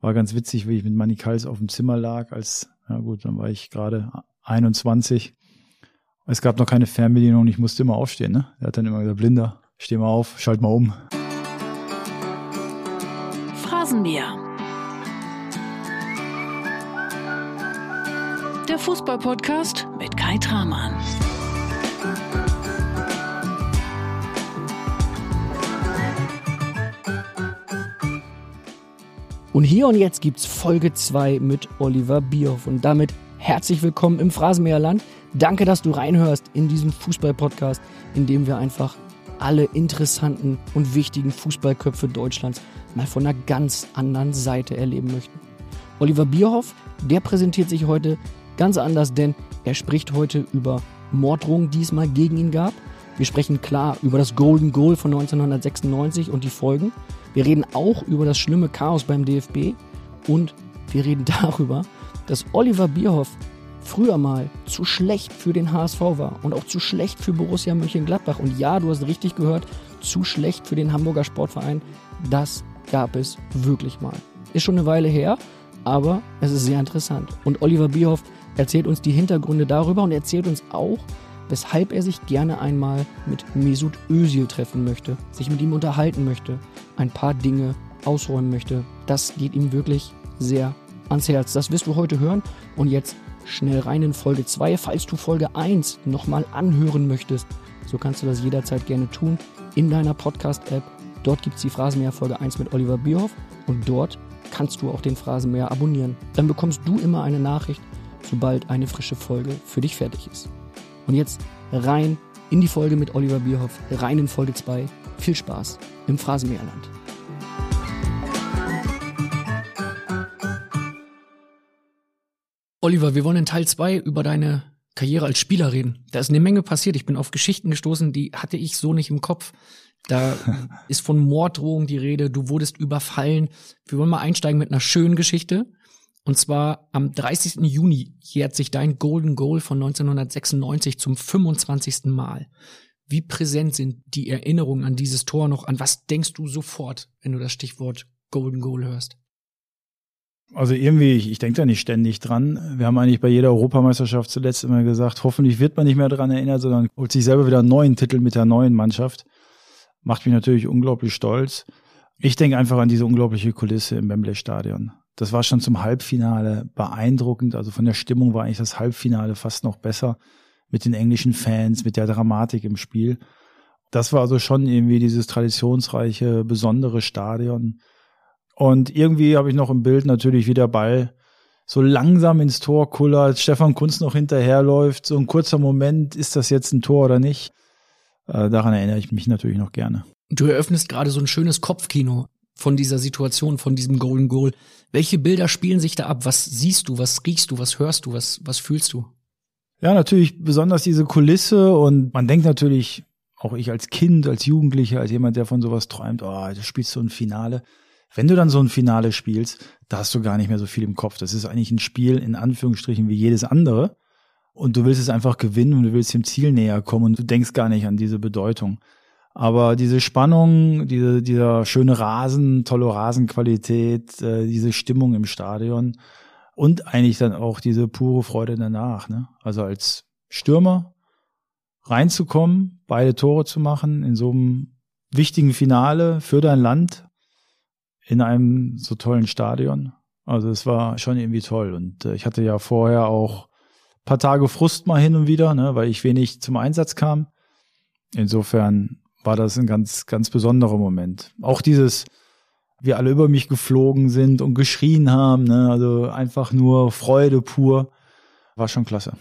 War ganz witzig, wie ich mit Manny Kals auf dem Zimmer lag, als, ja gut, dann war ich gerade 21. Es gab noch keine Fernbedienung und ich musste immer aufstehen. Ne? Er hat dann immer gesagt, Blinder, steh mal auf, schalt mal um. Phrasenmäher. Der Fußballpodcast mit Kai Tramann. Und hier und jetzt gibt's Folge 2 mit Oliver Bierhoff. Und damit herzlich willkommen im Phrasenmäherland. Danke, dass du reinhörst in diesen Fußball-Podcast, in dem wir einfach alle interessanten und wichtigen Fußballköpfe Deutschlands mal von einer ganz anderen Seite erleben möchten. Oliver Bierhoff, der präsentiert sich heute ganz anders, denn er spricht heute über Morddrohungen, die es mal gegen ihn gab. Wir sprechen klar über das Golden Goal von 1996 und die Folgen. Wir reden auch über das schlimme Chaos beim DFB und wir reden darüber, dass Oliver Bierhoff früher mal zu schlecht für den HSV war und auch zu schlecht für Borussia Mönchengladbach. Und ja, du hast richtig gehört, zu schlecht für den Hamburger Sportverein. Das gab es wirklich mal. Ist schon eine Weile her, aber es ist sehr interessant. Und Oliver Bierhoff erzählt uns die Hintergründe darüber und erzählt uns auch, weshalb er sich gerne einmal mit Mesut Özil treffen möchte, sich mit ihm unterhalten möchte, ein paar Dinge ausräumen möchte. Das geht ihm wirklich sehr ans Herz. Das wirst du heute hören und jetzt schnell rein in Folge 2. Falls du Folge 1 nochmal anhören möchtest, so kannst du das jederzeit gerne tun in deiner Podcast-App. Dort gibt es die Phrasenmäher Folge 1 mit Oliver Bierhoff und dort kannst du auch den Phrasenmäher abonnieren. Dann bekommst du immer eine Nachricht, sobald eine frische Folge für dich fertig ist. Und jetzt rein in die Folge mit Oliver Bierhoff, rein in Folge 2. Viel Spaß im Phrasenmäherland. Oliver, wir wollen in Teil 2 über deine Karriere als Spieler reden. Da ist eine Menge passiert. Ich bin auf Geschichten gestoßen, die hatte ich so nicht im Kopf. Da ist von Morddrohung die Rede, du wurdest überfallen. Wir wollen mal einsteigen mit einer schönen Geschichte. Und zwar am 30. Juni jährt sich dein Golden Goal von 1996 zum 25. Mal. Wie präsent sind die Erinnerungen an dieses Tor noch? An was denkst du sofort, wenn du das Stichwort Golden Goal hörst? Also irgendwie, ich, ich denke da nicht ständig dran. Wir haben eigentlich bei jeder Europameisterschaft zuletzt immer gesagt, hoffentlich wird man nicht mehr dran erinnert, sondern holt sich selber wieder einen neuen Titel mit der neuen Mannschaft. Macht mich natürlich unglaublich stolz. Ich denke einfach an diese unglaubliche Kulisse im Wembley Stadion. Das war schon zum Halbfinale beeindruckend. Also von der Stimmung war eigentlich das Halbfinale fast noch besser mit den englischen Fans, mit der Dramatik im Spiel. Das war also schon irgendwie dieses traditionsreiche, besondere Stadion. Und irgendwie habe ich noch im Bild natürlich wieder Ball so langsam ins Tor kullert, Stefan Kunz noch hinterherläuft, so ein kurzer Moment, ist das jetzt ein Tor oder nicht? Äh, daran erinnere ich mich natürlich noch gerne. Du eröffnest gerade so ein schönes Kopfkino von dieser Situation, von diesem Golden Goal. Welche Bilder spielen sich da ab? Was siehst du? Was riechst du? Was hörst du? Was, was fühlst du? Ja, natürlich besonders diese Kulisse und man denkt natürlich, auch ich als Kind, als Jugendlicher, als jemand, der von sowas träumt, oh, du spielst so ein Finale. Wenn du dann so ein Finale spielst, da hast du gar nicht mehr so viel im Kopf. Das ist eigentlich ein Spiel in Anführungsstrichen wie jedes andere. Und du willst es einfach gewinnen und du willst dem Ziel näher kommen und du denkst gar nicht an diese Bedeutung. Aber diese Spannung, diese, dieser schöne Rasen, tolle Rasenqualität, äh, diese Stimmung im Stadion und eigentlich dann auch diese pure Freude danach. Ne? Also als Stürmer reinzukommen, beide Tore zu machen in so einem wichtigen Finale für dein Land in einem so tollen Stadion. Also es war schon irgendwie toll. Und äh, ich hatte ja vorher auch paar Tage Frust mal hin und wieder, ne, weil ich wenig zum Einsatz kam. Insofern war das ein ganz, ganz besonderer Moment. Auch dieses, wir alle über mich geflogen sind und geschrien haben, ne? also einfach nur Freude pur, war schon klasse.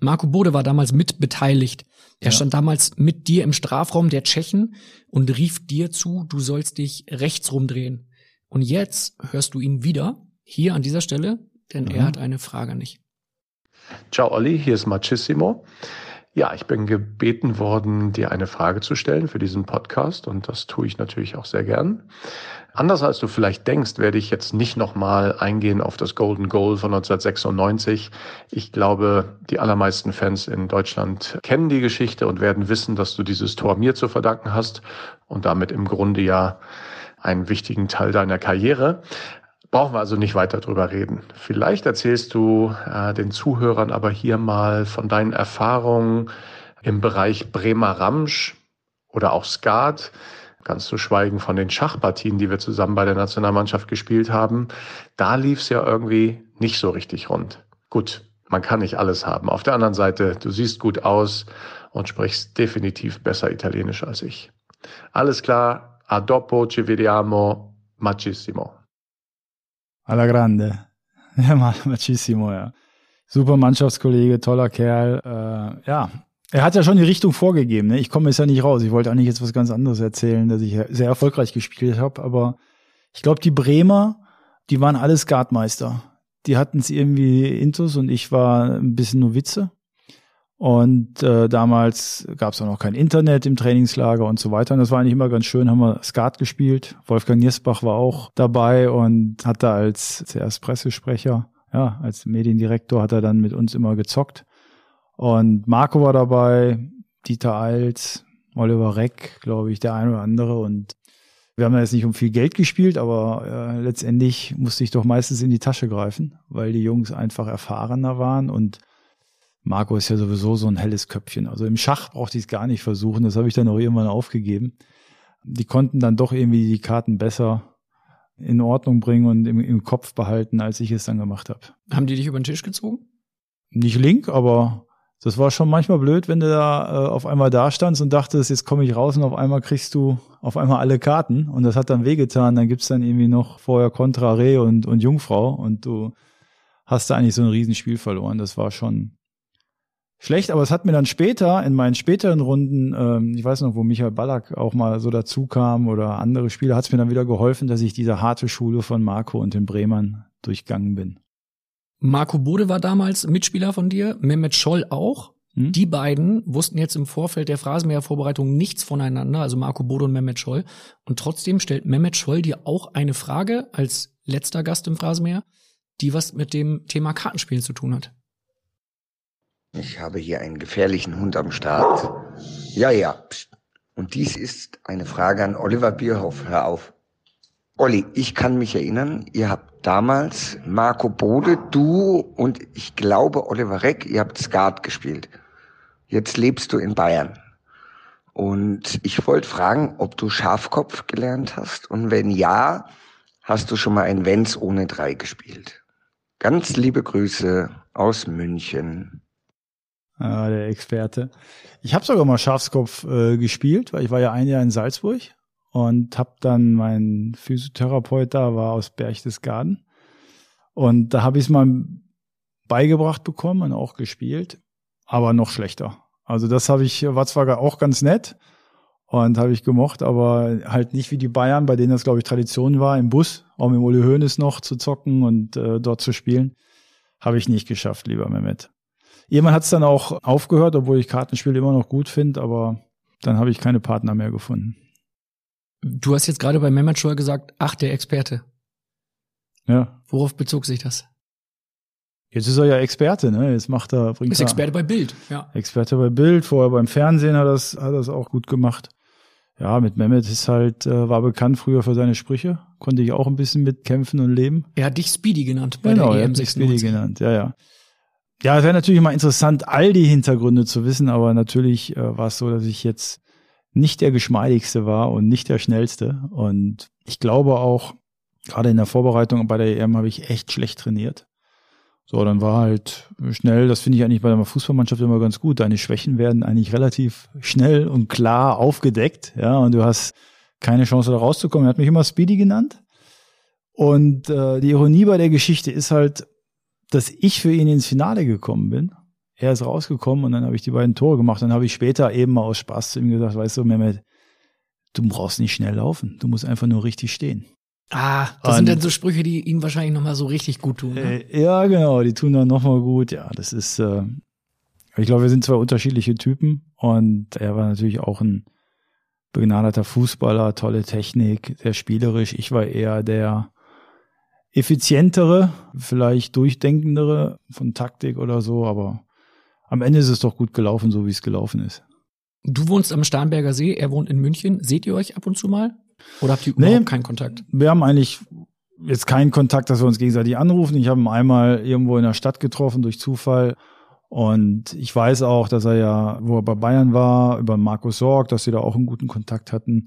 Marco Bode war damals mit beteiligt. Er ja. stand damals mit dir im Strafraum der Tschechen und rief dir zu, du sollst dich rechts rumdrehen. Und jetzt hörst du ihn wieder, hier an dieser Stelle, denn mhm. er hat eine Frage nicht. Ciao Olli, hier ist Macissimo. Ja, ich bin gebeten worden, dir eine Frage zu stellen für diesen Podcast und das tue ich natürlich auch sehr gern. Anders als du vielleicht denkst, werde ich jetzt nicht nochmal eingehen auf das Golden Goal von 1996. Ich glaube, die allermeisten Fans in Deutschland kennen die Geschichte und werden wissen, dass du dieses Tor mir zu verdanken hast und damit im Grunde ja einen wichtigen Teil deiner Karriere. Brauchen wir also nicht weiter drüber reden. Vielleicht erzählst du äh, den Zuhörern aber hier mal von deinen Erfahrungen im Bereich Bremer Ramsch oder auch Skat. Ganz zu schweigen von den Schachpartien, die wir zusammen bei der Nationalmannschaft gespielt haben. Da lief es ja irgendwie nicht so richtig rund. Gut, man kann nicht alles haben. Auf der anderen Seite, du siehst gut aus und sprichst definitiv besser Italienisch als ich. Alles klar, a dopo, ci vediamo, macissimo. Alla grande. Ja, macissimo, ja. Super Mannschaftskollege, toller Kerl. Äh, ja, er hat ja schon die Richtung vorgegeben. Ne? Ich komme jetzt ja nicht raus. Ich wollte eigentlich jetzt was ganz anderes erzählen, dass ich sehr erfolgreich gespielt habe. Aber ich glaube, die Bremer, die waren alles Guardmeister. Die hatten es irgendwie intus und ich war ein bisschen Novize. Und äh, damals gab es auch noch kein Internet im Trainingslager und so weiter. Und das war eigentlich immer ganz schön, haben wir Skat gespielt. Wolfgang Niersbach war auch dabei und hat da als zuerst Pressesprecher, ja, als Mediendirektor hat er dann mit uns immer gezockt. Und Marco war dabei, Dieter Alt, Oliver Reck, glaube ich, der eine oder andere. Und wir haben ja jetzt nicht um viel Geld gespielt, aber äh, letztendlich musste ich doch meistens in die Tasche greifen, weil die Jungs einfach erfahrener waren und Marco ist ja sowieso so ein helles Köpfchen. Also im Schach brauchte ich es gar nicht versuchen, das habe ich dann auch irgendwann aufgegeben. Die konnten dann doch irgendwie die Karten besser in Ordnung bringen und im, im Kopf behalten, als ich es dann gemacht habe. Haben die dich über den Tisch gezogen? Nicht link, aber das war schon manchmal blöd, wenn du da äh, auf einmal da standst und dachtest, jetzt komme ich raus und auf einmal kriegst du auf einmal alle Karten und das hat dann wehgetan. Dann gibt's dann irgendwie noch vorher Contra Re und, und Jungfrau und du hast da eigentlich so ein Riesenspiel verloren. Das war schon schlecht, aber es hat mir dann später, in meinen späteren Runden, ähm, ich weiß noch, wo Michael Ballack auch mal so dazu kam oder andere Spieler, hat es mir dann wieder geholfen, dass ich diese harte Schule von Marco und den Bremern durchgangen bin. Marco Bode war damals Mitspieler von dir, Mehmet Scholl auch. Hm? Die beiden wussten jetzt im Vorfeld der Phrasenmäher-Vorbereitung nichts voneinander, also Marco Bode und Mehmet Scholl. Und trotzdem stellt Mehmet Scholl dir auch eine Frage als letzter Gast im Phrasenmäher, die was mit dem Thema Kartenspielen zu tun hat. Ich habe hier einen gefährlichen Hund am Start. Ja, ja. Und dies ist eine Frage an Oliver Bierhoff. Hör auf. Olli, ich kann mich erinnern, ihr habt damals Marco Bode, du und ich glaube Oliver Reck, ihr habt Skat gespielt. Jetzt lebst du in Bayern. Und ich wollte fragen, ob du Schafkopf gelernt hast und wenn ja, hast du schon mal ein Wenz ohne drei gespielt. Ganz liebe Grüße aus München. Ah, der Experte. Ich habe sogar mal Schafskopf äh, gespielt, weil ich war ja ein Jahr in Salzburg und habe dann mein Physiotherapeut da war aus Berchtesgaden und da habe ich es mal beigebracht bekommen und auch gespielt, aber noch schlechter. Also das habe ich war zwar auch ganz nett und habe ich gemocht, aber halt nicht wie die Bayern, bei denen das glaube ich Tradition war im Bus, auch mit Uli Hoeneß noch zu zocken und äh, dort zu spielen, habe ich nicht geschafft, lieber Mehmet. Jemand hat es dann auch aufgehört, obwohl ich Kartenspiele immer noch gut finde, aber dann habe ich keine Partner mehr gefunden. Du hast jetzt gerade bei Mehmet Scholl gesagt, ach, der Experte. Ja. Worauf bezog sich das? Jetzt ist er ja Experte, ne? Jetzt macht er, bringt ist er Experte bei Bild, ja. Experte bei Bild, vorher beim Fernsehen hat er das, hat das auch gut gemacht. Ja, mit Mehmet ist halt, äh, war bekannt früher für seine Sprüche, konnte ich auch ein bisschen mitkämpfen und leben. Er hat dich Speedy genannt bei genau, der er EM hat mich Speedy genannt, ja, ja. Ja, es wäre natürlich mal interessant, all die Hintergründe zu wissen, aber natürlich äh, war es so, dass ich jetzt nicht der geschmeidigste war und nicht der schnellste. Und ich glaube auch, gerade in der Vorbereitung bei der EM habe ich echt schlecht trainiert. So, dann war halt schnell, das finde ich eigentlich bei der Fußballmannschaft immer ganz gut. Deine Schwächen werden eigentlich relativ schnell und klar aufgedeckt, ja, und du hast keine Chance da rauszukommen. Er hat mich immer Speedy genannt. Und äh, die Ironie bei der Geschichte ist halt, dass ich für ihn ins Finale gekommen bin er ist rausgekommen und dann habe ich die beiden Tore gemacht. Dann habe ich später eben mal aus Spaß zu ihm gesagt, weißt du, Mehmet, du brauchst nicht schnell laufen, du musst einfach nur richtig stehen. Ah, das und, sind dann so Sprüche, die ihn wahrscheinlich nochmal so richtig gut tun. Ne? Äh, ja, genau, die tun dann nochmal gut. Ja, das ist, äh, ich glaube, wir sind zwei unterschiedliche Typen und er war natürlich auch ein begnadeter Fußballer, tolle Technik, sehr spielerisch. Ich war eher der effizientere, vielleicht durchdenkendere von Taktik oder so, aber am Ende ist es doch gut gelaufen, so wie es gelaufen ist. Du wohnst am Starnberger See, er wohnt in München. Seht ihr euch ab und zu mal? Oder habt ihr Nee. überhaupt keinen Kontakt? Wir haben eigentlich jetzt keinen Kontakt, dass wir uns gegenseitig anrufen. Ich habe ihn einmal irgendwo in der Stadt getroffen durch Zufall. Und ich weiß auch, dass er ja, wo er bei Bayern war, über Markus Sorg, dass sie da auch einen guten Kontakt hatten.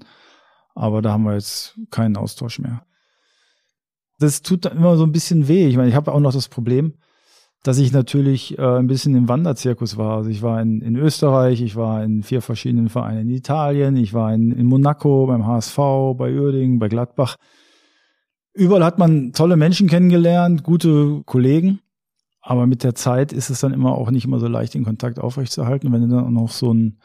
Aber da haben wir jetzt keinen Austausch mehr. Das tut dann immer so ein bisschen weh. Ich meine, ich habe auch noch das Problem, dass ich natürlich äh, ein bisschen im Wanderzirkus war. Also ich war in, in Österreich, ich war in vier verschiedenen Vereinen in Italien, ich war in, in Monaco, beim HSV, bei Uerdingen, bei Gladbach. Überall hat man tolle Menschen kennengelernt, gute Kollegen. Aber mit der Zeit ist es dann immer auch nicht immer so leicht, den Kontakt aufrechtzuerhalten. Wenn du dann auch noch so einen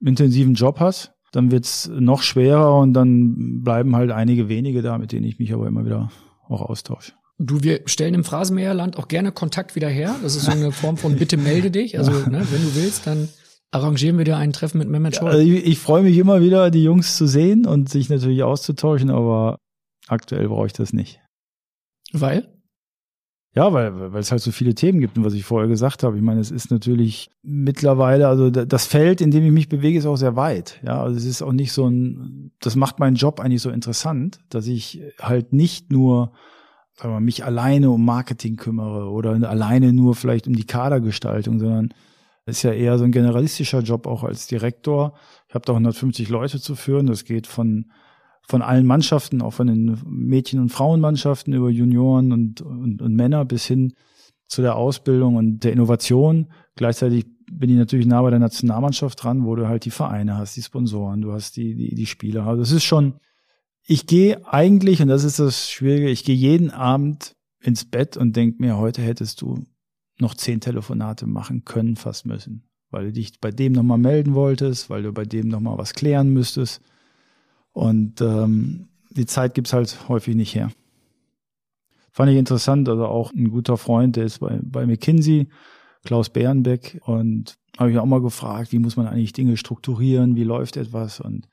intensiven Job hast, dann wird's noch schwerer und dann bleiben halt einige wenige da, mit denen ich mich aber immer wieder auch austausche. Du, wir stellen im Phrasenmäherland auch gerne Kontakt wieder her. Das ist so eine Form von Bitte melde dich. Also, ne, wenn du willst, dann arrangieren wir dir ein Treffen mit Mehmet Scholl. Also ich, ich freue mich immer wieder, die Jungs zu sehen und sich natürlich auszutauschen, aber aktuell brauche ich das nicht. Weil? Ja, weil, weil es halt so viele Themen gibt und was ich vorher gesagt habe. Ich meine, es ist natürlich mittlerweile, also da- das Feld, in dem ich mich bewege, ist auch sehr weit. Ja, also es ist auch nicht so ein, das macht meinen Job eigentlich so interessant, dass ich halt nicht nur sagen wir, mich alleine um Marketing kümmere oder alleine nur vielleicht um die Kadergestaltung, sondern es ist ja eher so ein generalistischer Job auch als Direktor. Ich habe da 150 Leute zu führen. Das geht von von allen Mannschaften, auch von den Mädchen- und Frauenmannschaften über Junioren und, und, und Männer bis hin zu der Ausbildung und der Innovation. Gleichzeitig bin ich natürlich nah bei der Nationalmannschaft dran, wo du halt die Vereine hast, die Sponsoren, du hast die, die, die Spieler. Also es ist schon, ich gehe eigentlich, und das ist das Schwierige, ich gehe jeden Abend ins Bett und denk mir, heute hättest du noch zehn Telefonate machen können, fast müssen. Weil du dich bei dem nochmal melden wolltest, weil du bei dem nochmal was klären müsstest. Und ähm, die Zeit gibt's halt häufig nicht her. Fand ich interessant, also auch ein guter Freund, der ist bei, bei McKinsey, Klaus Bärenbeck, und habe ich auch mal gefragt, wie muss man eigentlich Dinge strukturieren, wie läuft etwas? Und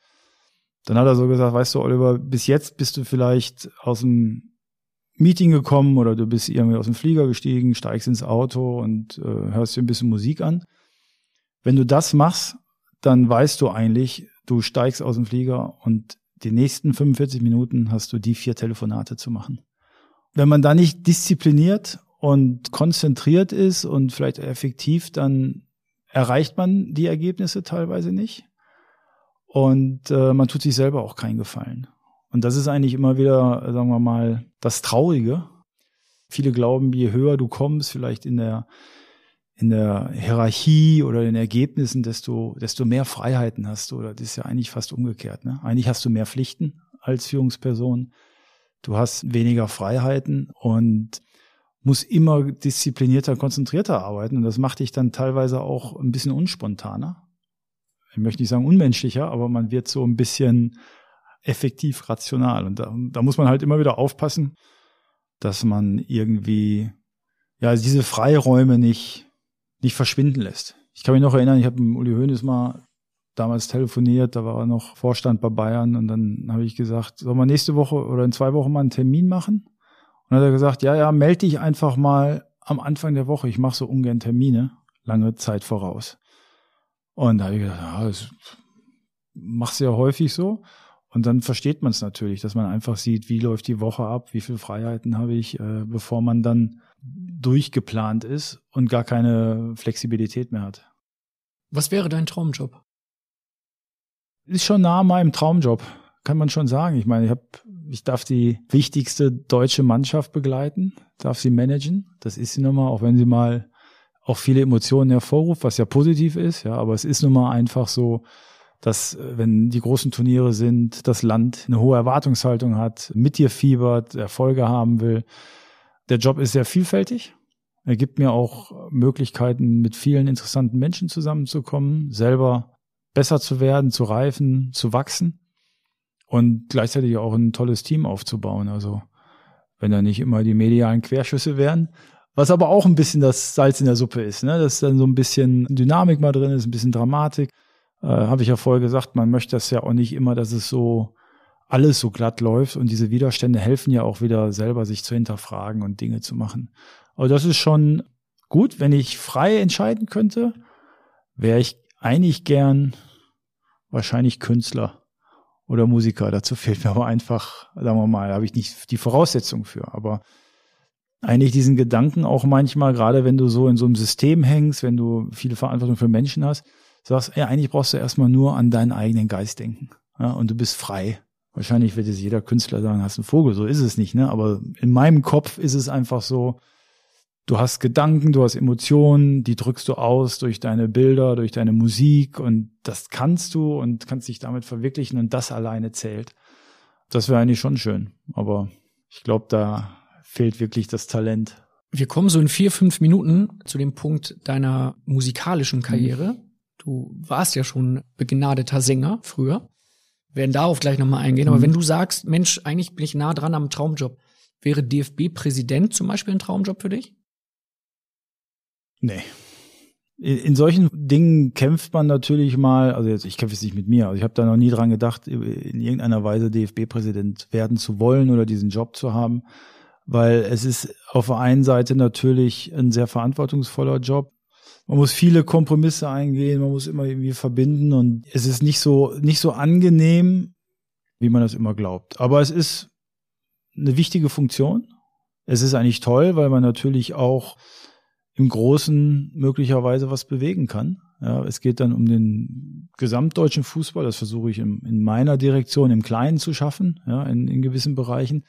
dann hat er so gesagt, weißt du, Oliver, bis jetzt bist du vielleicht aus dem Meeting gekommen oder du bist irgendwie aus dem Flieger gestiegen, steigst ins Auto und äh, hörst dir ein bisschen Musik an. Wenn du das machst, dann weißt du eigentlich, du steigst aus dem Flieger und die nächsten 45 Minuten hast du die vier Telefonate zu machen. Wenn man da nicht diszipliniert und konzentriert ist und vielleicht effektiv, dann erreicht man die Ergebnisse teilweise nicht. Und äh, man tut sich selber auch keinen Gefallen. Und das ist eigentlich immer wieder, sagen wir mal, das Traurige. Viele glauben, je höher du kommst, vielleicht in der in der Hierarchie oder in den Ergebnissen, desto, desto mehr Freiheiten hast du. Oder das ist ja eigentlich fast umgekehrt. Ne? Eigentlich hast du mehr Pflichten als Führungsperson. Du hast weniger Freiheiten und musst immer disziplinierter, konzentrierter arbeiten. Und das macht dich dann teilweise auch ein bisschen unspontaner. Ich möchte nicht sagen unmenschlicher, aber man wird so ein bisschen effektiv rational. Und da, da muss man halt immer wieder aufpassen, dass man irgendwie ja diese Freiräume nicht nicht verschwinden lässt. Ich kann mich noch erinnern, ich habe mit Uli Hoeneß mal damals telefoniert, da war er noch Vorstand bei Bayern und dann habe ich gesagt, sollen wir nächste Woche oder in zwei Wochen mal einen Termin machen? Und dann hat er gesagt, ja, ja, melde dich einfach mal am Anfang der Woche. Ich mache so ungern Termine, lange Zeit voraus. Und da habe ich gedacht, ja, das machst du ja häufig so. Und dann versteht man es natürlich, dass man einfach sieht, wie läuft die Woche ab, wie viele Freiheiten habe ich, äh, bevor man dann durchgeplant ist und gar keine Flexibilität mehr hat. Was wäre dein Traumjob? Ist schon nah an meinem Traumjob, kann man schon sagen. Ich meine, ich, hab, ich darf die wichtigste deutsche Mannschaft begleiten, darf sie managen. Das ist sie nun mal, auch wenn sie mal auch viele Emotionen hervorruft, was ja positiv ist, ja, aber es ist nun mal einfach so, dass äh, wenn die großen Turniere sind, das Land eine hohe Erwartungshaltung hat, mit dir fiebert, Erfolge haben will. Der Job ist sehr vielfältig. Er gibt mir auch Möglichkeiten, mit vielen interessanten Menschen zusammenzukommen, selber besser zu werden, zu reifen, zu wachsen und gleichzeitig auch ein tolles Team aufzubauen. Also wenn da nicht immer die medialen Querschüsse wären, was aber auch ein bisschen das Salz in der Suppe ist, ne? dass dann so ein bisschen Dynamik mal drin ist, ein bisschen Dramatik. Äh, Habe ich ja vorher gesagt, man möchte das ja auch nicht immer, dass es so alles so glatt läuft und diese Widerstände helfen ja auch wieder selber, sich zu hinterfragen und Dinge zu machen. Aber das ist schon gut, wenn ich frei entscheiden könnte, wäre ich eigentlich gern wahrscheinlich Künstler oder Musiker. Dazu fehlt mir aber einfach, sagen wir mal, da habe ich nicht die Voraussetzung für. Aber eigentlich diesen Gedanken auch manchmal, gerade wenn du so in so einem System hängst, wenn du viele Verantwortung für Menschen hast, sagst, ja, eigentlich brauchst du erstmal nur an deinen eigenen Geist denken. Ja, und du bist frei. Wahrscheinlich wird jetzt jeder Künstler sagen, hast einen Vogel, so ist es nicht, ne? Aber in meinem Kopf ist es einfach so, du hast Gedanken, du hast Emotionen, die drückst du aus durch deine Bilder, durch deine Musik und das kannst du und kannst dich damit verwirklichen und das alleine zählt. Das wäre eigentlich schon schön, aber ich glaube, da fehlt wirklich das Talent. Wir kommen so in vier, fünf Minuten zu dem Punkt deiner musikalischen Karriere. Mhm. Du warst ja schon begnadeter Sänger früher. Wir werden darauf gleich nochmal eingehen. Aber mhm. wenn du sagst, Mensch, eigentlich bin ich nah dran am Traumjob, wäre DFB-Präsident zum Beispiel ein Traumjob für dich? Nee. In solchen Dingen kämpft man natürlich mal, also jetzt, ich kämpfe jetzt nicht mit mir, also ich habe da noch nie dran gedacht, in irgendeiner Weise DFB-Präsident werden zu wollen oder diesen Job zu haben, weil es ist auf der einen Seite natürlich ein sehr verantwortungsvoller Job. Man muss viele Kompromisse eingehen, man muss immer irgendwie verbinden und es ist nicht so, nicht so angenehm, wie man das immer glaubt. Aber es ist eine wichtige Funktion. Es ist eigentlich toll, weil man natürlich auch im Großen möglicherweise was bewegen kann. Ja, es geht dann um den gesamtdeutschen Fußball. Das versuche ich in, in meiner Direktion im Kleinen zu schaffen, ja, in, in gewissen Bereichen.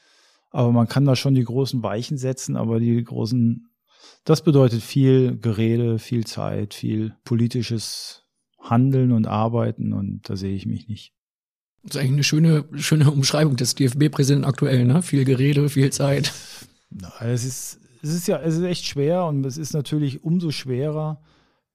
Aber man kann da schon die großen Weichen setzen, aber die großen, das bedeutet viel Gerede, viel Zeit, viel politisches Handeln und Arbeiten und da sehe ich mich nicht. Das ist eigentlich eine schöne, schöne Umschreibung des DFB-Präsidenten aktuell, ne? Viel Gerede, viel Zeit. Es ist, es ist ja, es ist echt schwer und es ist natürlich umso schwerer,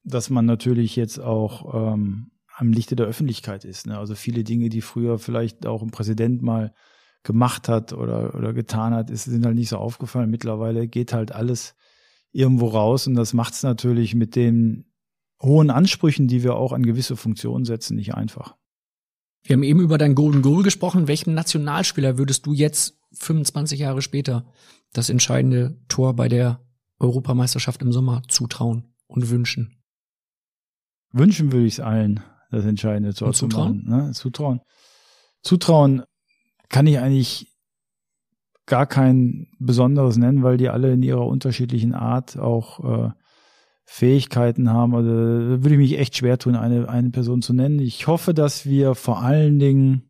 dass man natürlich jetzt auch ähm, am Lichte der Öffentlichkeit ist. Ne? Also viele Dinge, die früher vielleicht auch ein Präsident mal gemacht hat oder, oder getan hat, ist, sind halt nicht so aufgefallen. Mittlerweile geht halt alles irgendwo raus und das macht es natürlich mit den hohen Ansprüchen, die wir auch an gewisse Funktionen setzen, nicht einfach. Wir haben eben über dein Golden Goal gesprochen. Welchen Nationalspieler würdest du jetzt 25 Jahre später das entscheidende Tor bei der Europameisterschaft im Sommer zutrauen und wünschen? Wünschen würde ich es allen, das entscheidende Tor zu machen. Ne? Zutrauen. Zutrauen kann ich eigentlich gar kein besonderes nennen, weil die alle in ihrer unterschiedlichen Art auch äh, Fähigkeiten haben. Also würde ich mich echt schwer tun, eine, eine Person zu nennen. Ich hoffe, dass wir vor allen Dingen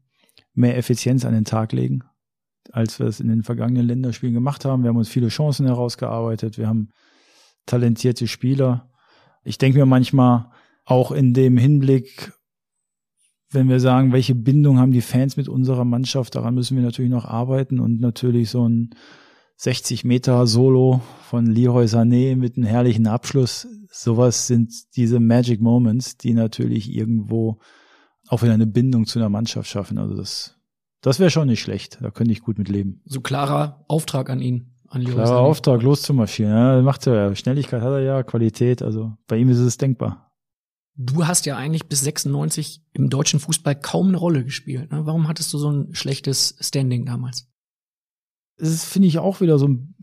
mehr Effizienz an den Tag legen als wir es in den vergangenen Länderspielen gemacht haben. Wir haben uns viele Chancen herausgearbeitet. Wir haben talentierte Spieler. Ich denke mir manchmal auch in dem Hinblick, wenn wir sagen, welche Bindung haben die Fans mit unserer Mannschaft, daran müssen wir natürlich noch arbeiten und natürlich so ein 60 Meter Solo von Leroy Sané mit einem herrlichen Abschluss. Sowas sind diese Magic Moments, die natürlich irgendwo auch wieder eine Bindung zu einer Mannschaft schaffen. Also das das wäre schon nicht schlecht. Da könnte ich gut mit leben. So klarer Auftrag an ihn. An klarer Auftrag, loszumarschieren. Ja, macht er. Schnelligkeit hat er ja, Qualität. Also bei ihm ist es denkbar. Du hast ja eigentlich bis 96 im deutschen Fußball kaum eine Rolle gespielt. Ne? Warum hattest du so ein schlechtes Standing damals? Das finde ich, auch wieder so ein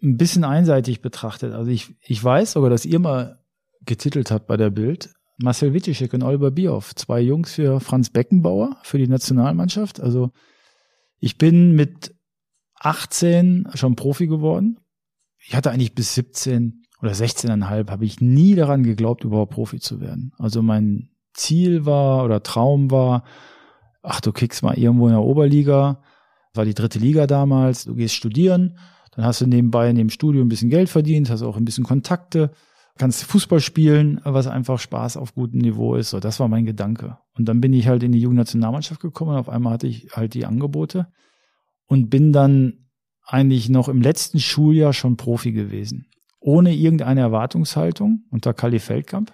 bisschen einseitig betrachtet. Also ich, ich weiß sogar, dass ihr mal getitelt habt bei der Bild, Marcel Wittischek und Oliver Bierhoff, zwei Jungs für Franz Beckenbauer, für die Nationalmannschaft. Also ich bin mit 18 schon Profi geworden. Ich hatte eigentlich bis 17 oder 16,5 habe ich nie daran geglaubt, überhaupt Profi zu werden. Also mein Ziel war oder Traum war, ach, du kickst mal irgendwo in der Oberliga, war die dritte Liga damals, du gehst studieren, dann hast du nebenbei in dem Studium ein bisschen Geld verdient, hast auch ein bisschen Kontakte kannst Fußball spielen, was einfach Spaß auf gutem Niveau ist. So, das war mein Gedanke. Und dann bin ich halt in die Jugendnationalmannschaft gekommen und auf einmal hatte ich halt die Angebote und bin dann eigentlich noch im letzten Schuljahr schon Profi gewesen. Ohne irgendeine Erwartungshaltung unter Kali Feldkamp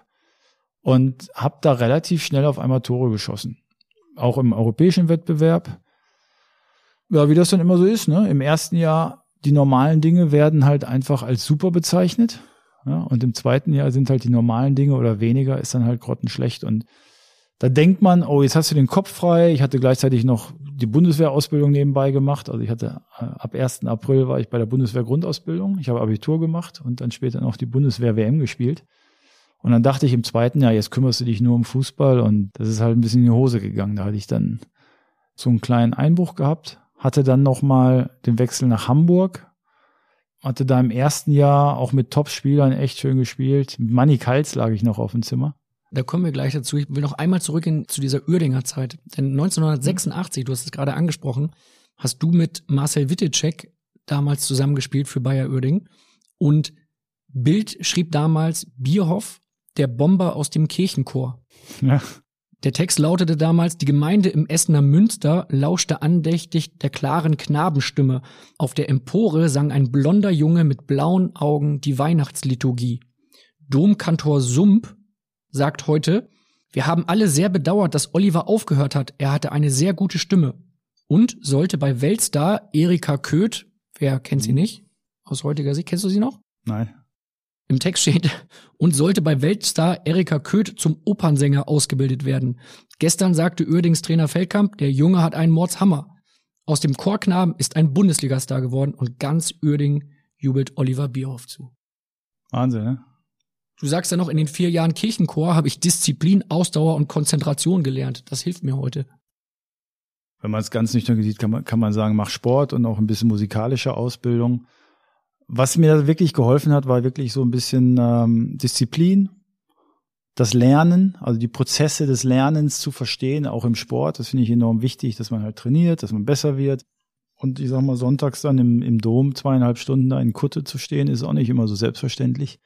und habe da relativ schnell auf einmal Tore geschossen. Auch im europäischen Wettbewerb. Ja, wie das dann immer so ist, ne? Im ersten Jahr, die normalen Dinge werden halt einfach als super bezeichnet. Ja, und im zweiten Jahr sind halt die normalen Dinge oder weniger, ist dann halt grottenschlecht. Und da denkt man, oh, jetzt hast du den Kopf frei. Ich hatte gleichzeitig noch die Bundeswehrausbildung nebenbei gemacht. Also ich hatte äh, ab 1. April war ich bei der Bundeswehr Grundausbildung. Ich habe Abitur gemacht und dann später noch die Bundeswehr WM gespielt. Und dann dachte ich im zweiten Jahr, jetzt kümmerst du dich nur um Fußball und das ist halt ein bisschen in die Hose gegangen. Da hatte ich dann so einen kleinen Einbruch gehabt, hatte dann nochmal den Wechsel nach Hamburg, hatte da im ersten Jahr auch mit Top-Spielern echt schön gespielt. Mit Manny Kals lag ich noch auf dem Zimmer. Da kommen wir gleich dazu. Ich will noch einmal zurück in, zu dieser Uerdinger Zeit. Denn 1986, du hast es gerade angesprochen, hast du mit Marcel Wittecek damals zusammengespielt für Bayer Uerding. Und Bild schrieb damals Bierhoff, der Bomber aus dem Kirchenchor. Ja. Der Text lautete damals, die Gemeinde im Essener Münster lauschte andächtig der klaren Knabenstimme. Auf der Empore sang ein blonder Junge mit blauen Augen die Weihnachtsliturgie. Domkantor Sump sagt heute, wir haben alle sehr bedauert, dass Oliver aufgehört hat. Er hatte eine sehr gute Stimme. Und sollte bei Weltstar Erika Köth, wer kennt sie nicht? Aus heutiger Sicht, kennst du sie noch? Nein. Im Text steht, und sollte bei Weltstar Erika Köth zum Opernsänger ausgebildet werden. Gestern sagte Uerdings Trainer Feldkamp, der Junge hat einen Mordshammer. Aus dem Chorknaben ist ein Bundesligastar geworden und ganz Uerding jubelt Oliver Bierhoff zu. Wahnsinn, ne? Du sagst ja noch, in den vier Jahren Kirchenchor habe ich Disziplin, Ausdauer und Konzentration gelernt. Das hilft mir heute. Wenn man es ganz nüchtern sieht, kann man, kann man sagen, mach Sport und auch ein bisschen musikalische Ausbildung. Was mir wirklich geholfen hat, war wirklich so ein bisschen ähm, Disziplin, das Lernen, also die Prozesse des Lernens zu verstehen, auch im Sport. Das finde ich enorm wichtig, dass man halt trainiert, dass man besser wird. Und ich sag mal, sonntags dann im, im Dom zweieinhalb Stunden da in Kutte zu stehen, ist auch nicht immer so selbstverständlich.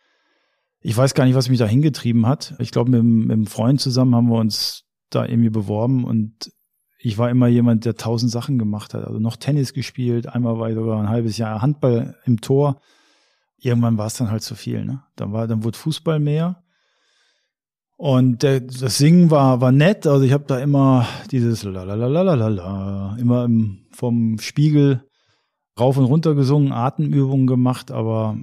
Ich weiß gar nicht, was mich da hingetrieben hat. Ich glaube, mit, mit einem Freund zusammen haben wir uns da irgendwie beworben und ich war immer jemand, der tausend Sachen gemacht hat. Also noch Tennis gespielt, einmal war ich sogar ein halbes Jahr Handball im Tor. Irgendwann war es dann halt zu viel. Ne? Dann war, dann wurde Fußball mehr. Und der, das Singen war war nett. Also ich habe da immer dieses la immer im, vom Spiegel rauf und runter gesungen, Atemübungen gemacht, aber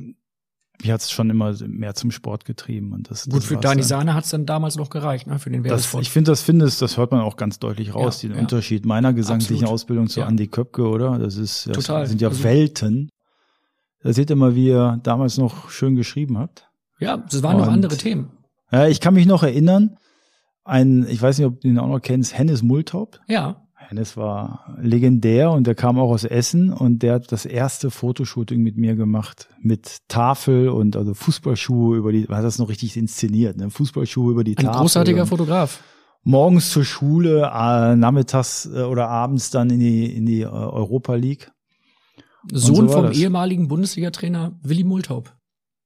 mich hat es schon immer mehr zum Sport getrieben. Und das, Gut, das für Dani. Sahne hat es dann damals noch gereicht, ne, für den Werbespot. ich finde, das findest, das hört man auch ganz deutlich raus, Ja, den ja. Unterschied meiner gesanglichen Absolut. Ausbildung zu Ja. Andy Köpke, oder? Das ist, das Total. sind ja Also- Welten. Da seht ihr mal, wie ihr damals noch schön geschrieben habt. ja, das waren noch Und- andere Themen. Ja, ich kann mich noch erinnern, ein, ich weiß nicht, ob du ihn auch noch kennst, Hennes Multaup. Ja, Hennes war legendär und der kam auch aus Essen und der hat das erste Fotoshooting mit mir gemacht. Mit Tafel und also Fußballschuhe über die, hat das noch richtig inszeniert, ne? Fußballschuhe über die ein Tafel. großartiger und- Fotograf. morgens zur Schule, äh, nachmittags äh, oder abends dann in die, in die äh, Europa League. Sohn so vom das. ehemaligen Bundesliga-Trainer Willi Multhaup.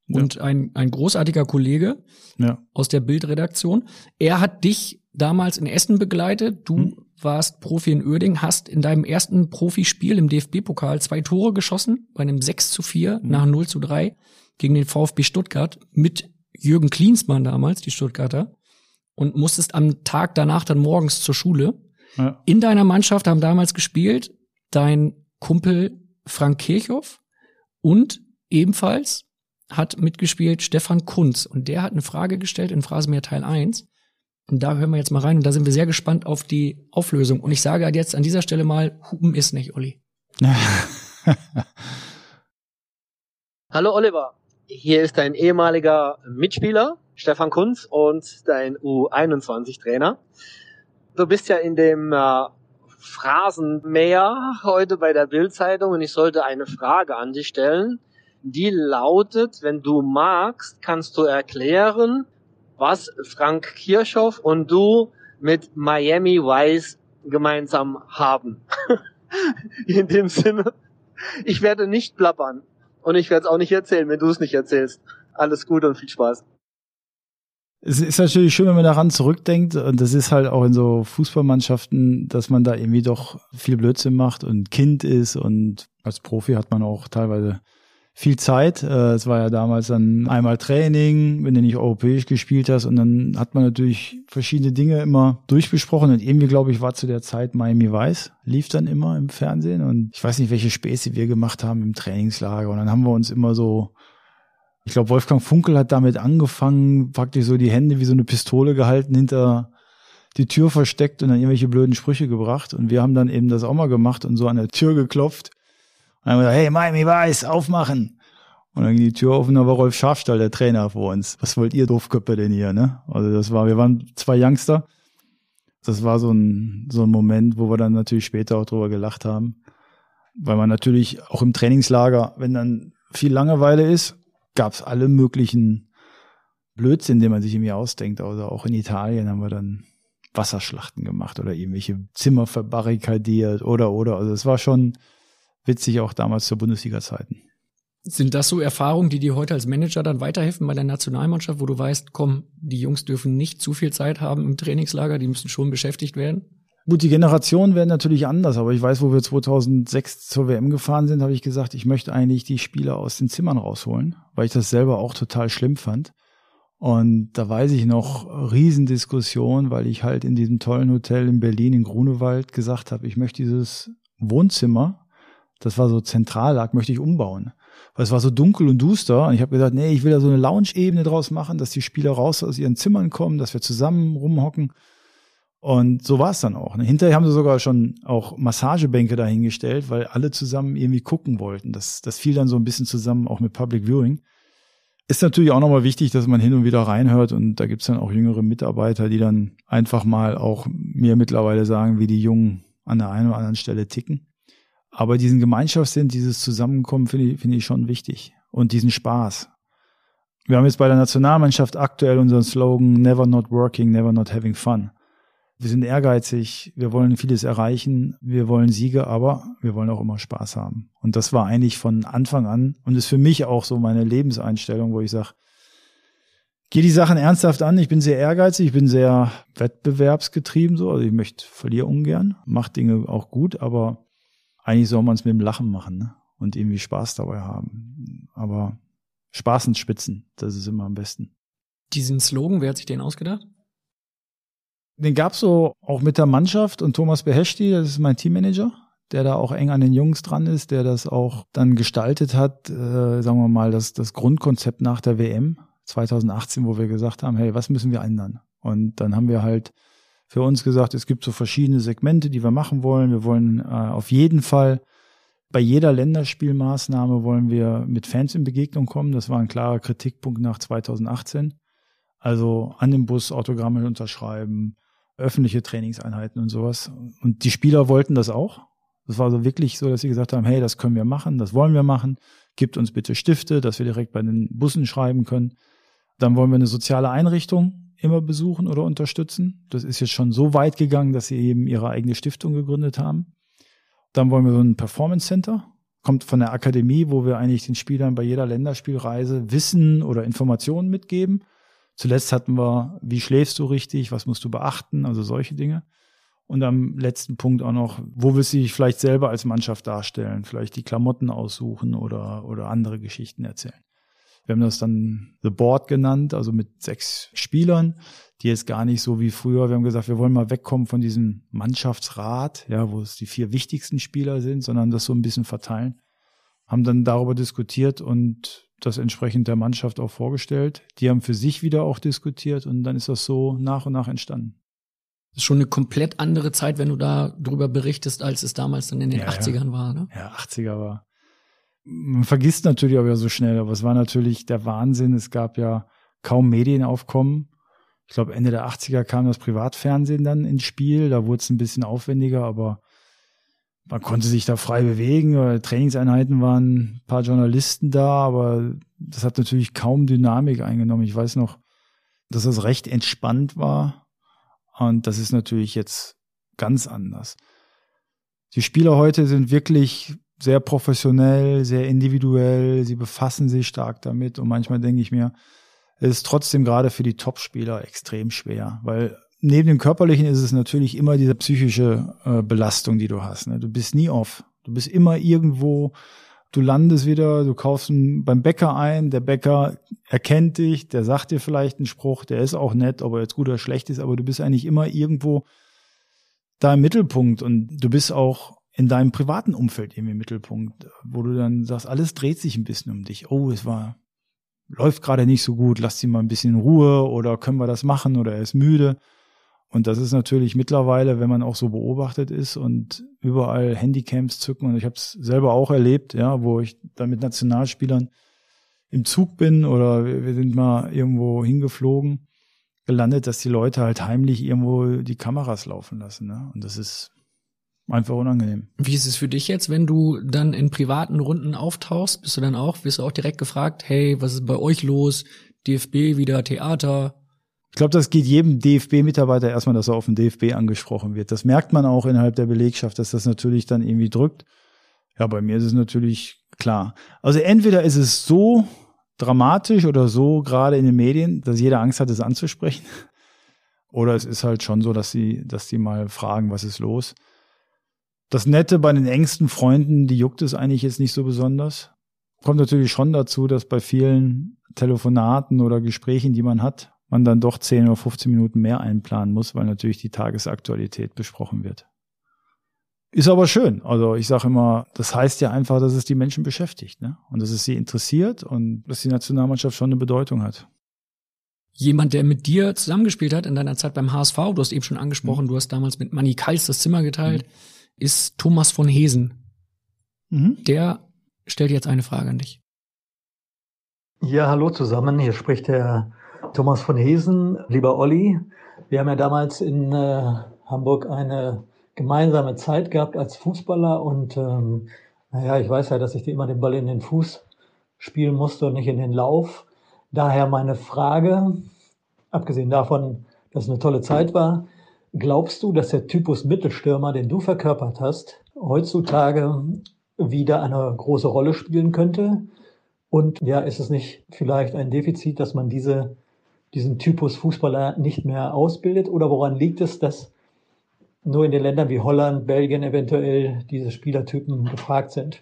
Ja. Und ein, ein großartiger Kollege Ja. aus der Bildredaktion. Er hat dich damals in Essen begleitet. Du Hm. Warst Profi in Uerding, hast in deinem ersten Profispiel im DFB-Pokal zwei Tore geschossen, bei einem 6 zu 4 Hm. nach 0 zu 3 gegen den VfB Stuttgart mit Jürgen Klinsmann damals, die Stuttgarter. Und musstest am Tag danach dann morgens zur Schule. Ja. In deiner Mannschaft haben damals gespielt dein Kumpel Frank Kirchhoff und ebenfalls hat mitgespielt Stefan Kunz. Und der hat eine Frage gestellt in Phrasenmeer Teil 1. Und da hören wir jetzt mal rein und da sind wir sehr gespannt auf die Auflösung. Und ich sage halt jetzt an dieser Stelle mal, Hupen ist nicht, Olli. Hallo Oliver, hier ist dein ehemaliger Mitspieler Stefan Kunz und dein U21-Trainer. Du bist ja in dem äh, Phrasenmäher heute bei der Bildzeitung und ich sollte eine Frage an dich stellen. Die lautet, wenn du magst, kannst du erklären, was Frank Kirchhoff und du mit Miami Vice gemeinsam haben. in dem Sinne, ich werde nicht plappern. Und ich werde es auch nicht erzählen, wenn du es nicht erzählst. Alles Gute und viel Spaß. Es ist natürlich schön, wenn man daran zurückdenkt. Und das ist halt auch in so Fußballmannschaften, dass man da irgendwie doch viel Blödsinn macht und Kind ist. Und als Profi hat man auch teilweise viel Zeit. Äh, Es war ja damals dann einmal Training, wenn du nicht europäisch gespielt hast. Und dann hat man natürlich verschiedene Dinge immer durchbesprochen. Und irgendwie, glaube ich, war zu der Zeit Miami Vice, lief dann immer im Fernsehen. Und ich weiß nicht, welche Späße wir gemacht haben im Trainingslager. Und dann haben wir uns immer so ich glaube, Wolfgang Funkel hat damit angefangen, praktisch so die Hände wie so eine Pistole gehalten, hinter die Tür versteckt und dann irgendwelche blöden Sprüche gebracht. Und wir haben dann eben das auch mal gemacht und so an der Tür geklopft. Dann haben wir gesagt, hey, Miami Weiß, aufmachen. Und dann ging die Tür und da war Rolf Schafstall, der Trainer vor uns. Was wollt ihr Doofköppe denn hier, ne? Also das war, wir waren zwei Youngster. Das war so ein, so ein Moment, wo wir dann natürlich später auch drüber gelacht haben. Weil man natürlich auch im Trainingslager, wenn dann viel Langeweile ist, gab es alle möglichen Blödsinn, den man sich irgendwie ausdenkt. Also auch in Italien haben wir dann Wasserschlachten gemacht oder irgendwelche Zimmer verbarrikadiert oder oder. Also es war schon witzig auch damals zur Bundesliga-Zeiten. Sind das so Erfahrungen, die dir heute als Manager dann weiterhelfen bei der Nationalmannschaft, wo du weißt, komm, die Jungs dürfen nicht zu viel Zeit haben im Trainingslager, die müssen schon beschäftigt werden? Gut, die Generationen werden natürlich anders, aber ich weiß, wo wir 2006 zur WM gefahren sind, habe ich gesagt, ich möchte eigentlich die Spieler aus den Zimmern rausholen, weil ich das selber auch total schlimm fand. Und da weiß ich noch Riesendiskussion, weil ich halt in diesem tollen Hotel in Berlin in Grunewald gesagt habe, ich möchte dieses Wohnzimmer, das war so zentral lag, möchte ich umbauen. Weil es war so dunkel und duster und ich habe gesagt, nee, ich will da so eine Lounge-Ebene draus machen, dass die Spieler raus aus ihren Zimmern kommen, dass wir zusammen rumhocken. Und so war es dann auch. Ne? Hinterher haben sie sogar schon auch Massagebänke dahingestellt, weil alle zusammen irgendwie gucken wollten. Das, das fiel dann so ein bisschen zusammen auch mit Public Viewing. Ist natürlich auch nochmal wichtig, dass man hin und wieder reinhört und da gibt's dann auch jüngere Mitarbeiter, die dann einfach mal auch mir mittlerweile sagen, wie die Jungen an der einen oder anderen Stelle ticken. Aber diesen Gemeinschaftssinn, dieses Zusammenkommen finde ich, finde ich schon wichtig und diesen Spaß. Wir haben jetzt bei der Nationalmannschaft aktuell unseren Slogan Never not working, never not having fun. Wir sind ehrgeizig, wir wollen vieles erreichen, wir wollen Siege, aber wir wollen auch immer Spaß haben. Und das war eigentlich von Anfang an und ist für mich auch so meine Lebenseinstellung, wo ich sage, gehe die Sachen ernsthaft an. Ich bin sehr ehrgeizig, ich bin sehr wettbewerbsgetrieben so. Also ich möchte verliere ungern, mache Dinge auch gut, aber eigentlich soll man es mit dem Lachen machen ne? und irgendwie Spaß dabei haben. Aber Spaß und Spitzen, das ist immer am besten. Diesen Slogan, wer hat sich den ausgedacht? Den gab's so auch mit der Mannschaft und Thomas Beheshti, das ist mein Teammanager, der da auch eng an den Jungs dran ist, der das auch dann gestaltet hat, äh, sagen wir mal, das, das Grundkonzept nach der WM 2018, wo wir gesagt haben, hey, was müssen wir ändern? Und dann haben wir halt für uns gesagt, es gibt so verschiedene Segmente, die wir machen wollen. Wir wollen äh, auf jeden Fall bei jeder Länderspielmaßnahme wollen wir mit Fans in Begegnung kommen. Das war ein klarer Kritikpunkt nach 2018. Also an dem Bus Autogramme unterschreiben, öffentliche Trainingseinheiten und sowas. Und die Spieler wollten das auch. Das war so wirklich so, dass sie gesagt haben, hey, das können wir machen, das wollen wir machen. Gibt uns bitte Stifte, dass wir direkt bei den Bussen schreiben können. Dann wollen wir eine soziale Einrichtung immer besuchen oder unterstützen. Das ist jetzt schon so weit gegangen, dass sie eben ihre eigene Stiftung gegründet haben. Dann wollen wir so ein Performance Center. Kommt von der Akademie, wo wir eigentlich den Spielern bei jeder Länderspielreise Wissen oder Informationen mitgeben Zuletzt hatten wir, wie schläfst du richtig, was musst du beachten, also solche Dinge. Und am letzten Punkt auch noch, wo willst du dich vielleicht selber als Mannschaft darstellen? Vielleicht die Klamotten aussuchen oder, oder andere Geschichten erzählen. Wir haben das dann The Board genannt, also mit sechs Spielern, die jetzt gar nicht so wie früher. Wir haben gesagt, wir wollen mal wegkommen von diesem Mannschaftsrat, ja, wo es die vier wichtigsten Spieler sind, sondern das so ein bisschen verteilen. Haben dann darüber diskutiert und das entsprechend der Mannschaft auch vorgestellt. Die haben für sich wieder auch diskutiert und dann ist das so nach und nach entstanden. Das ist schon eine komplett andere Zeit, wenn du da drüber berichtest, als es damals dann in den ja, 80ern ja. war, ne? Ja, 80er war. Man vergisst natürlich auch ja so schnell, aber es war natürlich der Wahnsinn. Es gab ja kaum Medienaufkommen. Ich glaube, Ende der 80er kam das Privatfernsehen dann ins Spiel. Da wurde es ein bisschen aufwendiger, aber man konnte sich da frei bewegen. Trainingseinheiten waren ein paar Journalisten da, aber das hat natürlich kaum Dynamik eingenommen. Ich weiß noch, dass das recht entspannt war. Und das ist natürlich jetzt ganz anders. Die Spieler heute sind wirklich sehr professionell, sehr individuell. Sie befassen sich stark damit. Und manchmal denke ich mir, es ist trotzdem gerade für die Top-Spieler extrem schwer, weil neben dem körperlichen ist es natürlich immer diese psychische äh, Belastung, die du hast. Ne? Du bist nie off. Du bist immer irgendwo. Du landest wieder, du kaufst beim Bäcker ein, der Bäcker erkennt dich, der sagt dir vielleicht einen Spruch, der ist auch nett, ob er jetzt gut oder schlecht ist, aber du bist eigentlich immer irgendwo da im Mittelpunkt und du bist auch in deinem privaten Umfeld irgendwie im Mittelpunkt, wo du dann sagst, alles dreht sich ein bisschen um dich. Oh, es war, läuft gerade nicht so gut, lass sie mal ein bisschen in Ruhe oder können wir das machen oder er ist müde. Und das ist natürlich mittlerweile, wenn man auch so beobachtet ist und überall Handycams zücken. Und ich habe es selber auch erlebt, ja, wo ich da mit Nationalspielern im Zug bin oder wir sind mal irgendwo hingeflogen. gelandet, dass die Leute halt heimlich irgendwo die Kameras laufen lassen. Ne? Und das ist einfach unangenehm. Wie ist es für dich jetzt, wenn du dann in privaten Runden auftauchst? Bist du dann auch, wirst du auch direkt gefragt, hey, was ist bei euch los? DFB wieder Theater? Ich glaube, das geht jedem DFB-Mitarbeiter erstmal, dass er auf den DFB angesprochen wird. Das merkt man auch innerhalb der Belegschaft, dass das natürlich dann irgendwie drückt. Ja, bei mir ist es natürlich klar. Also entweder ist es so dramatisch oder so gerade in den Medien, dass jeder Angst hat, es anzusprechen. Oder es ist halt schon so, dass sie, dass die mal fragen, was ist los. Das Nette bei den engsten Freunden, die juckt es eigentlich jetzt nicht so besonders. Kommt natürlich schon dazu, dass bei vielen Telefonaten oder Gesprächen, die man hat, man dann doch 10 oder 15 Minuten mehr einplanen muss, weil natürlich die Tagesaktualität besprochen wird. Ist aber schön. Also ich sage immer, das heißt ja einfach, dass es die Menschen beschäftigt ne? und dass es sie interessiert und dass die Nationalmannschaft schon eine Bedeutung hat. Jemand, der mit dir zusammengespielt hat in deiner Zeit beim HSV, du hast eben schon angesprochen, mhm. du hast damals mit Manny Kals das Zimmer geteilt, mhm. Ist Thomas von Hesen. Mhm. Der stellt jetzt eine Frage an dich. Ja, hallo zusammen. Hier spricht der Thomas von Hesen. Lieber Olli, wir haben ja damals in äh, Hamburg eine gemeinsame Zeit gehabt als Fußballer und ähm, naja, ich weiß ja, dass ich dir immer den Ball in den Fuß spielen musste und nicht in den Lauf. Daher meine Frage, abgesehen davon, dass es eine tolle Zeit war, glaubst du, dass der Typus Mittelstürmer, den du verkörpert hast, heutzutage wieder eine große Rolle spielen könnte? Und ja, ist es nicht vielleicht ein Defizit, dass man diese, diesen Typus Fußballer nicht mehr ausbildet? Oder woran liegt es, dass nur in den Ländern wie Holland, Belgien eventuell diese Spielertypen gefragt sind.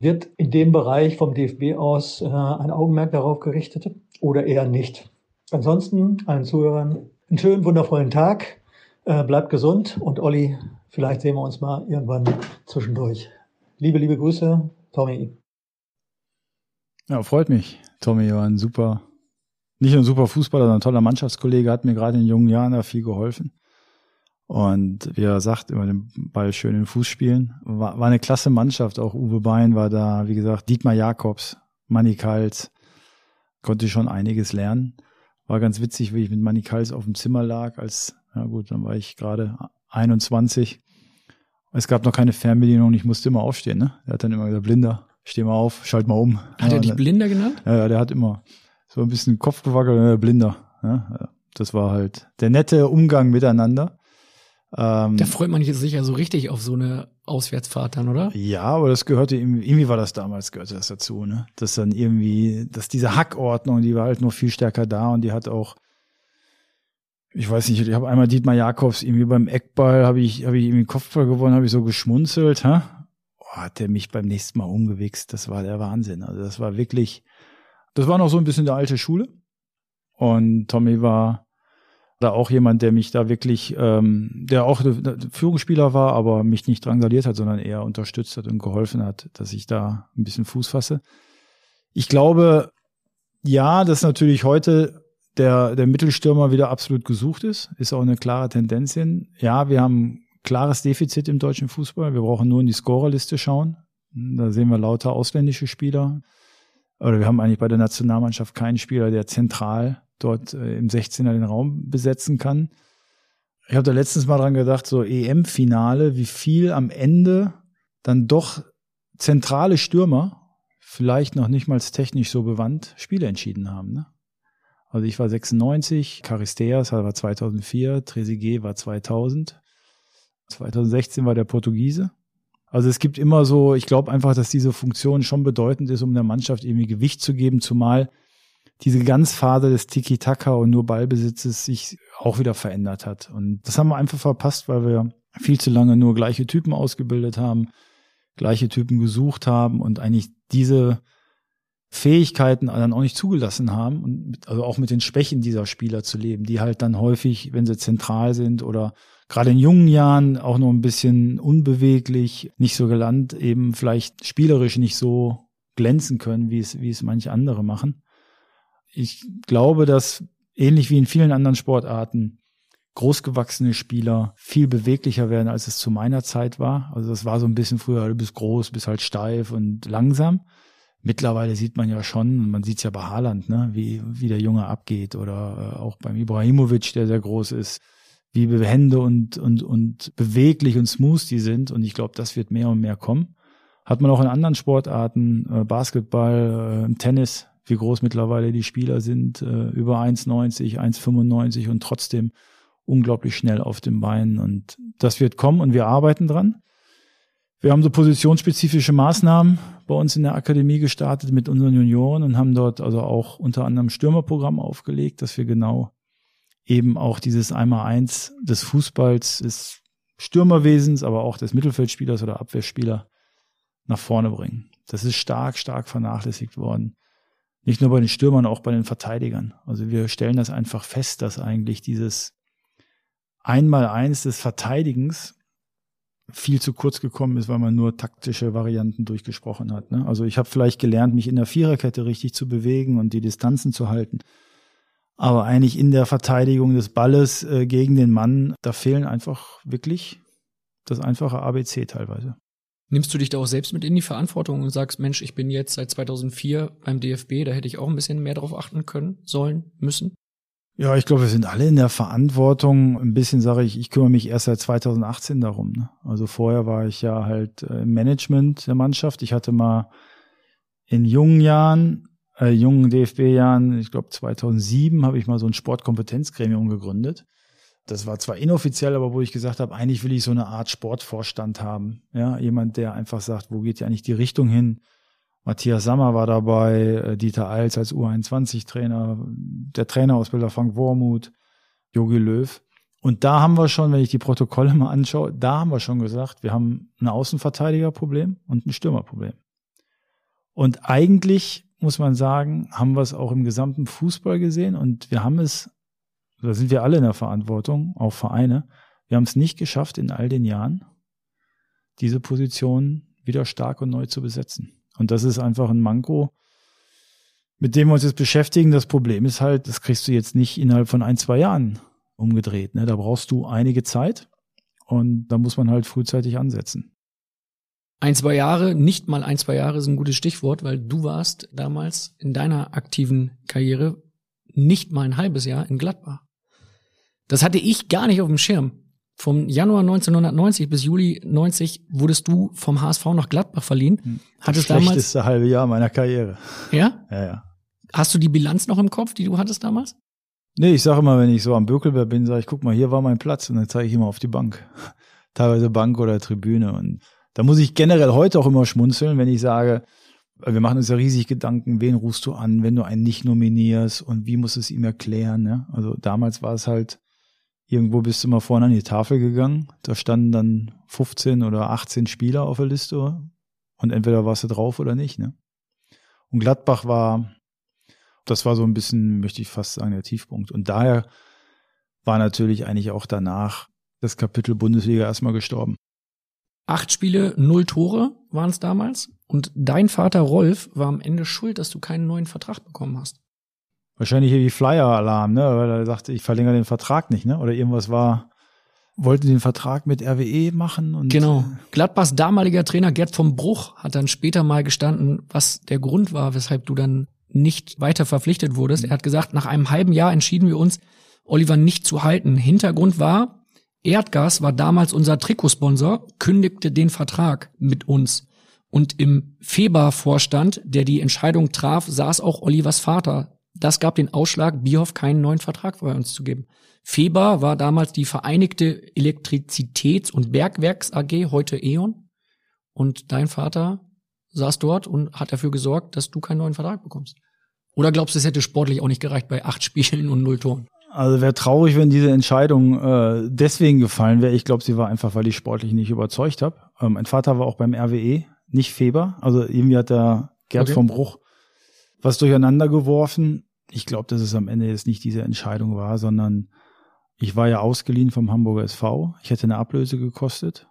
Wird in dem Bereich vom DFB aus äh, ein Augenmerk darauf gerichtet oder eher nicht? Ansonsten allen Zuhörern einen schönen, wundervollen Tag. Äh, bleibt gesund und Olli, vielleicht sehen wir uns mal irgendwann zwischendurch. Liebe, liebe Grüße, Tommy. Ja, freut mich. Tommy war ein super, nicht nur ein super Fußballer, sondern ein toller Mannschaftskollege, hat mir gerade in jungen Jahren da viel geholfen. Und wie er sagt, immer den Ball schön in den Fuß spielen. War, war eine klasse Mannschaft. Auch Uwe Bein war da, wie gesagt, Dietmar Jakobs, Manny Kals. Konnte schon einiges lernen. War ganz witzig, wie ich mit Manny Kals auf dem Zimmer lag, als, ja gut, dann war ich gerade 21. Es gab noch keine Fernbedienung, ich musste immer aufstehen, ne? Er hat dann immer gesagt, Blinder, steh mal auf, schalt mal um. Hat ja, er dich Blinder genannt? Ja, ja, der hat immer so ein bisschen Kopf gewackelt, äh, Blinder. Ja, das war halt der nette Umgang miteinander. Ähm, da freut man sich sicher so richtig auf so eine Auswärtsfahrt dann, oder? Ja, aber das gehörte irgendwie, irgendwie war das damals, gehörte das dazu, ne? Dass dann irgendwie, dass diese Hackordnung, die war halt noch viel stärker da und die hat auch, ich weiß nicht, ich habe einmal Dietmar Jakobs irgendwie beim Eckball, habe ich, habe ich irgendwie Kopfball gewonnen, habe ich so geschmunzelt, hä? Oh, hat der mich beim nächsten Mal umgewichst, das war der Wahnsinn. Also das war wirklich, das war noch so ein bisschen der alte Schule. Und Tommy war, da auch jemand, der mich da wirklich, ähm, der auch Führungsspieler war, aber mich nicht drangsaliert hat, sondern eher unterstützt hat und geholfen hat, dass ich da ein bisschen Fuß fasse. Ich glaube, ja, dass natürlich heute der, der Mittelstürmer wieder absolut gesucht ist, ist auch eine klare Tendenz hin. Ja, wir haben klares Defizit im deutschen Fußball. Wir brauchen nur in die Scorerliste schauen. Da sehen wir lauter ausländische Spieler. Oder wir haben eigentlich bei der Nationalmannschaft keinen Spieler, der zentral dort äh, im 16er den Raum besetzen kann. Ich habe da letztens mal dran gedacht, so EM-Finale, wie viel am Ende dann doch zentrale Stürmer, vielleicht noch nicht mal technisch so bewandt, Spiele entschieden haben. Ne? Also ich war 96, Caristeas war 2004, Trezeguet war 2000, 2016 war der Portugiese. Also es gibt immer so, ich glaube einfach, dass diese Funktion schon bedeutend ist, um der Mannschaft irgendwie Gewicht zu geben, zumal diese Ganzphase des Tiki-Taka und nur Ballbesitzes sich auch wieder verändert hat. Und das haben wir einfach verpasst, weil wir viel zu lange nur gleiche Typen ausgebildet haben, gleiche Typen gesucht haben und eigentlich diese Fähigkeiten dann auch nicht zugelassen haben und also auch mit den Schwächen dieser Spieler zu leben, die halt dann häufig, wenn sie zentral sind oder gerade in jungen Jahren auch noch ein bisschen unbeweglich, nicht so gelandet, eben vielleicht spielerisch nicht so glänzen können, wie es, wie es manche andere machen ich glaube, dass ähnlich wie in vielen anderen Sportarten großgewachsene Spieler viel beweglicher werden, als es zu meiner Zeit war. Also das war so ein bisschen früher, du bist groß, bist halt steif und langsam. Mittlerweile sieht man ja schon, man sieht es ja bei Haaland, ne, wie, wie der Junge abgeht oder äh, auch beim Ibrahimovic, der sehr groß ist, wie behende und, und, und beweglich und smooth die sind. Und ich glaube, das wird mehr und mehr kommen. Hat man auch in anderen Sportarten, äh, Basketball, äh, Tennis, wie groß mittlerweile die Spieler sind, äh, über 1,90, 1,95 und trotzdem unglaublich schnell auf den Beinen. Und das wird kommen und wir arbeiten dran. Wir haben so positionsspezifische Maßnahmen bei uns in der Akademie gestartet mit unseren Junioren und haben dort also auch unter anderem Stürmerprogramm aufgelegt, dass wir genau eben auch dieses Einmal-Eins des Fußballs, des Stürmerwesens, aber auch des Mittelfeldspielers oder Abwehrspieler nach vorne bringen. Das ist stark, stark vernachlässigt worden. Nicht nur bei den Stürmern, auch bei den Verteidigern. Also wir stellen das einfach fest, dass eigentlich dieses Einmal-Eins des Verteidigens viel zu kurz gekommen ist, weil man nur taktische Varianten durchgesprochen hat. Ne? Also ich habe vielleicht gelernt, mich in der Viererkette richtig zu bewegen und die Distanzen zu halten. Aber eigentlich in der Verteidigung des Balles äh, gegen den Mann, da fehlen einfach wirklich das einfache ABC teilweise. Nimmst du dich da auch selbst mit in die Verantwortung und sagst, Mensch, ich bin jetzt seit 2004 beim DFB, da hätte ich auch ein bisschen mehr drauf achten können, sollen, müssen? Ja, ich glaube, wir sind alle in der Verantwortung. Ein bisschen sage ich, ich kümmere mich erst seit 2018 darum. Ne? Also vorher war ich ja halt äh, im Management der Mannschaft. Ich hatte mal in jungen Jahren, äh, jungen DFB-Jahren, ich glaube 2007, habe ich mal so ein Sportkompetenzgremium gegründet. Das war zwar inoffiziell, aber wo ich gesagt habe, eigentlich will ich so eine Art Sportvorstand haben. Ja, jemand, der einfach sagt, wo geht ja eigentlich die Richtung hin? Matthias Sammer war dabei, äh, Dieter Eils als U21-Trainer, der Trainerausbilder Frank Wormuth, Jogi Löw. Und da haben wir schon, wenn ich die Protokolle mal anschaue, da haben wir schon gesagt, wir haben ein Außenverteidigerproblem und ein Stürmerproblem. Und eigentlich muss man sagen, haben wir es auch im gesamten Fußball gesehen und wir haben es, da sind wir alle in der Verantwortung, auch Vereine, wir haben es nicht geschafft, in all den Jahren diese Position wieder stark und neu zu besetzen. Und das ist einfach ein Manko, mit dem wir uns jetzt beschäftigen. Das Problem ist halt, das kriegst du jetzt nicht innerhalb von ein, zwei Jahren umgedreht. Ne? Da brauchst du einige Zeit und da muss man halt frühzeitig ansetzen. Ein, zwei Jahre, nicht mal ein, zwei Jahre ist ein gutes Stichwort, weil du warst damals in deiner aktiven Karriere nicht mal ein halbes Jahr in Gladbach. Das hatte ich gar nicht auf dem Schirm. Vom Januar 1990 bis Juli 90 wurdest du vom HSV nach Gladbach verliehen. Hm. Das Hattest schlechteste damals, halbe Jahr meiner Karriere. Ja? Ja, ja. Hast du die Bilanz noch im Kopf, die du hattest damals? Nee, ich sage immer, wenn ich so am Bökelberg bin, sage ich, guck mal, hier war mein Platz und dann zeige ich immer auf die Bank. Teilweise Bank oder Tribüne. Und da muss ich generell heute auch immer schmunzeln, wenn ich sage, wir machen uns ja riesig Gedanken, wen rufst du an, wenn du einen nicht nominierst und wie musst du es ihm erklären. Ne? Also damals war es halt, Irgendwo bist du mal vorne an die Tafel gegangen. Da standen dann 15 oder 18 Spieler auf der Liste und entweder warst du drauf oder nicht. Ne? Und Gladbach war, das war so ein bisschen, möchte ich fast sagen, der Tiefpunkt. Und daher war natürlich eigentlich auch danach das Kapitel Bundesliga erstmal gestorben. Acht Spiele, null Tore waren es damals. Und dein Vater Rolf war am Ende schuld, dass du keinen neuen Vertrag bekommen hast. Wahrscheinlich hier wie Flyer-Alarm, ne? Weil er sagte, ich verlängere den Vertrag nicht, ne? Oder irgendwas war, wollten den Vertrag mit RWE machen und. Genau. Gladbachs damaliger Trainer Gerd vom Bruch hat dann später mal gestanden, was der Grund war, weshalb du dann nicht weiter verpflichtet wurdest. Er hat gesagt, nach einem halben Jahr entschieden wir uns, Oliver nicht zu halten. Hintergrund war, Erdgas war damals unser Trikotsponsor, kündigte den Vertrag mit uns. Und im Feber-Vorstand, der die Entscheidung traf, saß auch Olivers Vater, das gab den Ausschlag, Bierhoff keinen neuen Vertrag bei uns zu geben. Feber war damals die Vereinigte Elektrizitäts- und Bergwerks AG, heute E.ON. Und dein Vater saß dort und hat dafür gesorgt, dass du keinen neuen Vertrag bekommst. Oder glaubst du, es hätte sportlich auch nicht gereicht bei acht Spielen und null Toren? Also wäre traurig, wenn diese Entscheidung äh, deswegen gefallen wäre. Ich glaube, sie war einfach, weil ich sportlich nicht überzeugt habe. Ähm, mein Vater war auch beim RWE, nicht Feber. Also irgendwie hat der Gerd okay. vom Bruch was durcheinander geworfen. Ich glaube, dass es am Ende jetzt nicht diese Entscheidung war, sondern ich war ja ausgeliehen vom Hamburger SV. Ich hätte eine Ablöse gekostet.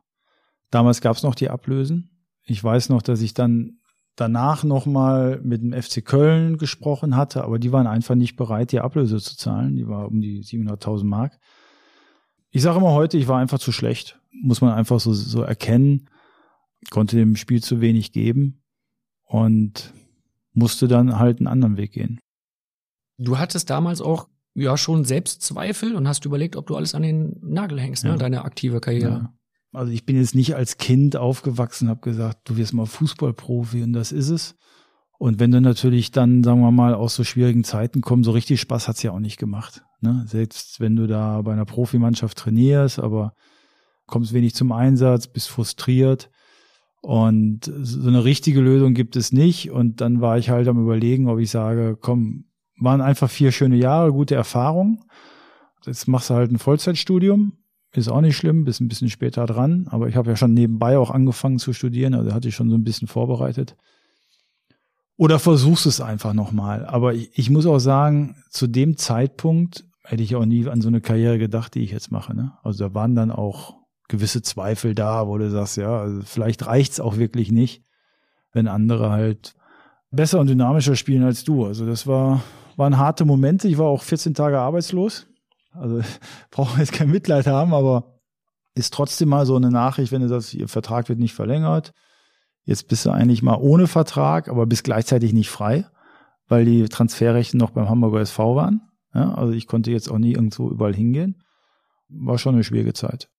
Damals gab es noch die Ablösen. Ich weiß noch, dass ich dann danach nochmal mit dem FC Köln gesprochen hatte, aber die waren einfach nicht bereit, die Ablöse zu zahlen. Die war um die 700.000 Mark. Ich sage immer heute, ich war einfach zu schlecht. Muss man einfach so, so erkennen. Konnte dem Spiel zu wenig geben. Und musste dann halt einen anderen Weg gehen. Du hattest damals auch ja schon Selbstzweifel und hast überlegt, ob du alles an den Nagel hängst, ne? Ja. deine aktive Karriere. Ja. Also ich bin jetzt nicht als Kind aufgewachsen, habe gesagt, du wirst mal Fußballprofi und das ist es. Und wenn du natürlich dann, sagen wir mal, aus so schwierigen Zeiten kommst, so richtig Spaß hat's ja auch nicht gemacht. Ne? Selbst wenn du da bei einer Profimannschaft trainierst, aber kommst wenig zum Einsatz, bist frustriert. Und so eine richtige Lösung gibt es nicht. Und dann war ich halt am überlegen, ob ich sage, komm, waren einfach vier schöne Jahre, gute Erfahrung. Jetzt machst du halt ein Vollzeitstudium. Ist auch nicht schlimm, bist ein bisschen später dran. Aber ich habe ja schon nebenbei auch angefangen zu studieren, also hatte ich schon so ein bisschen vorbereitet. Oder versuchst es einfach nochmal. Aber ich, ich muss auch sagen, zu dem Zeitpunkt hätte ich auch nie an so eine Karriere gedacht, die ich jetzt mache. Ne? Also da waren dann auch gewisse Zweifel da, wo du sagst, ja, also vielleicht reicht's auch wirklich nicht, wenn andere halt besser und dynamischer spielen als du. Also das war, waren harte Momente. Ich war auch 14 Tage arbeitslos. Also brauchen jetzt kein Mitleid haben, aber ist trotzdem mal so eine Nachricht, wenn du sagst, ihr Vertrag wird nicht verlängert. Jetzt bist du eigentlich mal ohne Vertrag, aber bist gleichzeitig nicht frei, weil die Transferrechte noch beim Hamburger SV waren. Ja, also ich konnte jetzt auch nie irgendwo überall hingehen. War schon eine schwierige Zeit.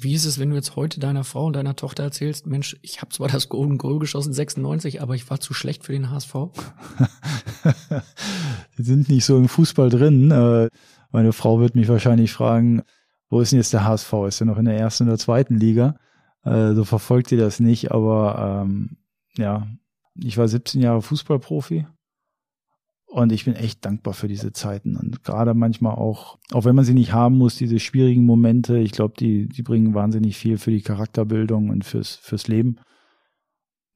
Wie ist es, wenn du jetzt heute deiner Frau und deiner Tochter erzählst, Mensch, ich habe zwar das Golden Goal geschossen 96, aber ich war zu schlecht für den HSV? Die sind nicht so im Fußball drin. Äh, Meine Frau wird mich wahrscheinlich fragen, wo ist denn jetzt der HSV? Ist er noch in der ersten oder zweiten Liga? Äh, So verfolgt ihr das nicht, aber ähm, ja, ich war 17 Jahre Fußballprofi und ich bin echt dankbar für diese Zeiten und gerade manchmal auch, auch wenn man sie nicht haben muss, diese schwierigen Momente, ich glaube, die, die bringen wahnsinnig viel für die Charakterbildung und fürs, fürs Leben.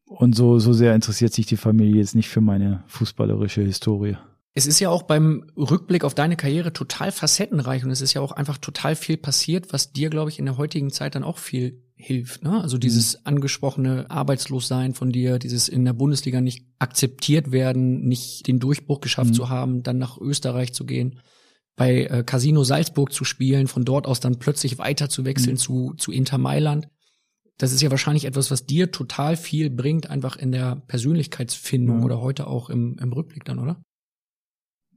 Und so, so sehr interessiert sich die Familie jetzt nicht für meine fußballerische Historie. Es ist ja auch beim Rückblick auf deine Karriere total facettenreich und es ist ja auch einfach total viel passiert, was dir, glaube ich, in der heutigen Zeit dann auch viel hilft. Ne? Also dieses angesprochene Arbeitslossein von dir, dieses in der Bundesliga nicht akzeptiert werden, nicht den Durchbruch geschafft Mhm. zu haben, dann nach Österreich zu gehen, bei äh, Casino Salzburg zu spielen, von dort aus dann plötzlich weiter zu wechseln Mhm. zu, zu Inter Mailand. Das ist ja wahrscheinlich etwas, was dir total viel bringt, einfach in der Persönlichkeitsfindung Ja. oder heute auch im, im Rückblick dann, oder?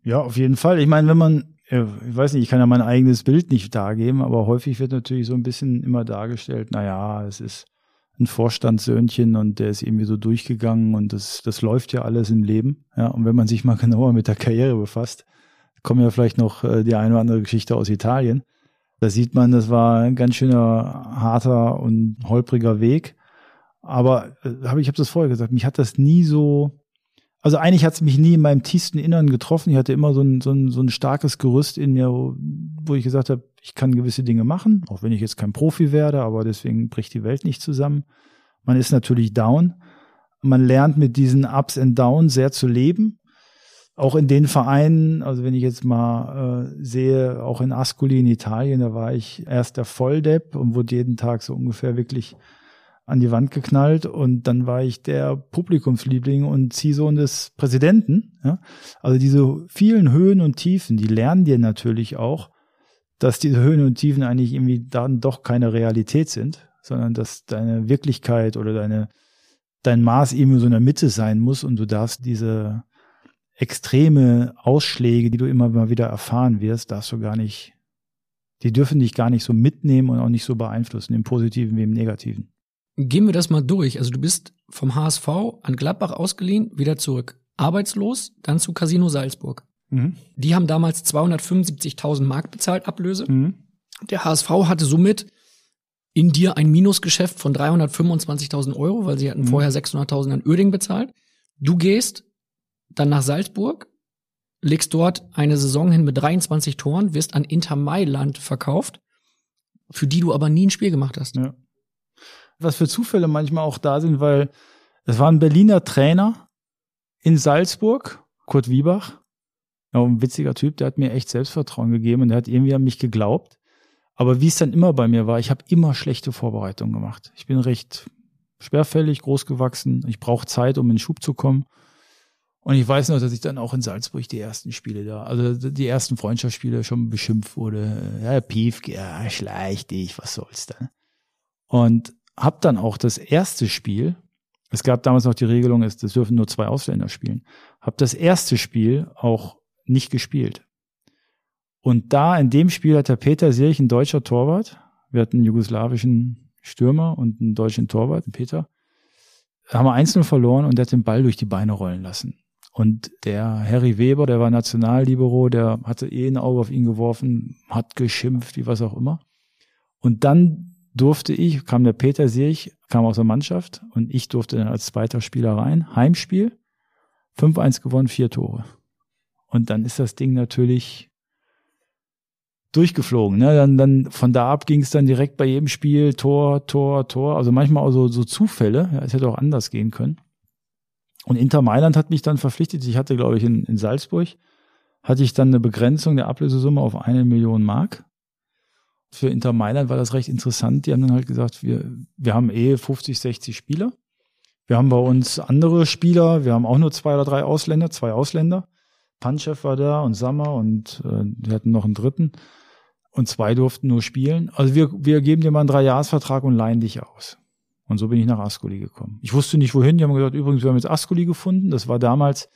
Ja, auf jeden Fall. Ich meine, wenn man, ich weiß nicht, ich kann ja mein eigenes Bild nicht dargeben, aber häufig wird natürlich so ein bisschen immer dargestellt, na ja, es ist ein Vorstandssöhnchen und der ist irgendwie so durchgegangen und das, das läuft ja alles im Leben. Ja, und wenn man sich mal genauer mit der Karriere befasst, kommen ja vielleicht noch äh, die eine oder andere Geschichte aus Italien. Da sieht man, das war ein ganz schöner harter und holpriger Weg. Aber äh, ich habe das vorher gesagt, mich hat das nie so, also eigentlich hat es mich nie in meinem tiefsten Innern getroffen. Ich hatte immer so ein, so ein, so ein starkes Gerüst in mir, wo, wo ich gesagt habe, ich kann gewisse Dinge machen, auch wenn ich jetzt kein Profi werde, aber deswegen bricht die Welt nicht zusammen. Man ist natürlich down. Man lernt mit diesen Ups and Downs sehr zu leben. Auch in den Vereinen, also wenn ich jetzt mal äh, sehe, auch in Ascoli in Italien, da war ich erst der Volldepp und wurde jeden Tag so ungefähr wirklich an die Wand geknallt und dann war ich der Publikumsliebling und Ziehsohn des Präsidenten. Ja? Also diese vielen Höhen und Tiefen, die lernen dir natürlich auch, dass diese Höhen und Tiefen eigentlich irgendwie dann doch keine Realität sind, sondern dass deine Wirklichkeit oder deine dein Maß eben so in der Mitte sein muss und du darfst diese extreme Ausschläge, die du immer mal wieder erfahren wirst, darfst du gar nicht, die dürfen dich gar nicht so mitnehmen und auch nicht so beeinflussen, im Positiven wie im Negativen. Gehen wir das mal durch. Also du bist vom HSV an Gladbach ausgeliehen, wieder zurück. Arbeitslos, dann zu Casino Salzburg. Mhm. Die haben damals 275.000 Mark bezahlt, Ablöse. Mhm. Der HSV hatte somit in dir ein Minusgeschäft von 325.000 Euro, weil sie hatten Mhm. vorher 600.000 an Uerdingen bezahlt. Du gehst dann nach Salzburg, legst dort eine Saison hin mit 23 Toren, wirst an Inter Mailand verkauft, für die du aber nie ein Spiel gemacht hast. Ja. Was für Zufälle manchmal auch da sind, weil es war ein Berliner Trainer in Salzburg, Kurt Wiebach. Ja, ein witziger Typ, der hat mir echt Selbstvertrauen gegeben und der hat irgendwie an mich geglaubt. Aber wie es dann immer bei mir war, ich habe immer schlechte Vorbereitungen gemacht. Ich bin recht schwerfällig, groß gewachsen. Ich brauche Zeit, um in den Schub zu kommen. Und ich weiß noch, dass ich dann auch in Salzburg die ersten Spiele da, also die ersten Freundschaftsspiele schon beschimpft wurde. Ja, Piefke, ja, schleich dich, was soll's denn? Und hab dann auch das erste Spiel Es gab damals noch die Regelung, es dürfen nur zwei Ausländer spielen. Hab das erste Spiel auch nicht gespielt. Und da in dem Spiel hat der Peter Sirch, ein deutscher Torwart, wir hatten einen jugoslawischen Stürmer und einen deutschen Torwart, Peter, haben wir einzeln verloren und der hat den Ball durch die Beine rollen lassen. Und der Harry Weber, der war Nationallibero, der hatte eh ein Auge auf ihn geworfen, hat geschimpft, wie was auch immer. Und dann durfte ich, kam der Peter Sirch, kam aus der Mannschaft und ich durfte dann als zweiter Spieler rein. Heimspiel, 5-1 gewonnen, vier Tore. Und dann ist das Ding natürlich durchgeflogen. Ne? Dann, dann von da ab ging es dann direkt bei jedem Spiel Tor, Tor, Tor. Also manchmal auch so, so Zufälle. Ja, es hätte auch anders gehen können. Und Inter Mailand hat mich dann verpflichtet. Ich hatte, glaube ich, in, in Salzburg hatte ich dann eine Begrenzung der Ablösesumme auf eine Million Mark. Für Inter Mailand war das recht interessant. Die haben dann halt gesagt, wir, wir haben eh 50, 60 Spieler. Wir haben bei uns andere Spieler. Wir haben auch nur zwei oder drei Ausländer, zwei Ausländer. Panchev war da und Sammer und äh, wir hatten noch einen dritten. Und zwei durften nur spielen. Also wir, wir geben dir mal einen Dreijahresvertrag und leihen dich aus. Und so bin ich nach Ascoli gekommen. Ich wusste nicht wohin. Die haben gesagt, übrigens, wir haben jetzt Ascoli gefunden. Das war damals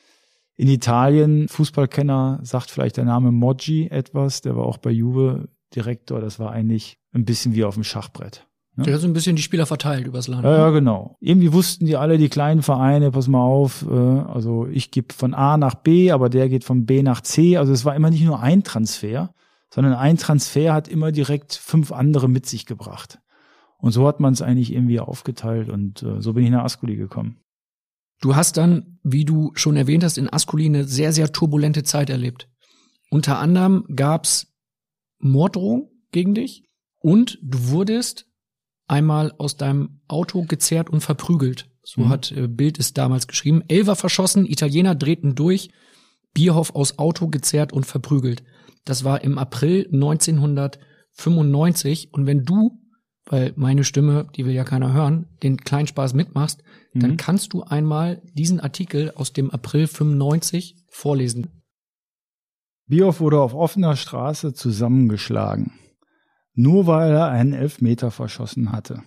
in Italien. Fußballkenner sagt vielleicht der Name Moggi etwas. Der war auch bei Juve Direktor. Das war eigentlich ein bisschen wie auf dem Schachbrett. Ne? Der hat so ein bisschen die Spieler verteilt übers Land. Ja, ne? ja, genau. Irgendwie wussten die alle, die kleinen Vereine, pass mal auf, äh, also ich gebe von A nach B, aber der geht von B nach C. Also es war immer nicht nur ein Transfer, sondern ein Transfer hat immer direkt fünf andere mit sich gebracht. Und so hat man es eigentlich irgendwie aufgeteilt und äh, so bin ich nach Ascoli gekommen. Du hast dann, wie du schon erwähnt hast, in Ascoli eine sehr, sehr turbulente Zeit erlebt. Unter anderem gab's Morddrohung gegen dich und du wurdest einmal aus deinem Auto gezerrt und verprügelt. So Mhm. hat äh, Bild es damals geschrieben. Elfer verschossen, Italiener drehten durch, Bierhoff aus Auto gezerrt und verprügelt. Das war im April 1995 und wenn du, weil meine Stimme, die will ja keiner hören, den kleinen Spaß mitmachst, dann Mhm. kannst du einmal diesen Artikel aus dem April 95 vorlesen. Bioff wurde auf offener Straße zusammengeschlagen, nur weil er einen Elfmeter verschossen hatte.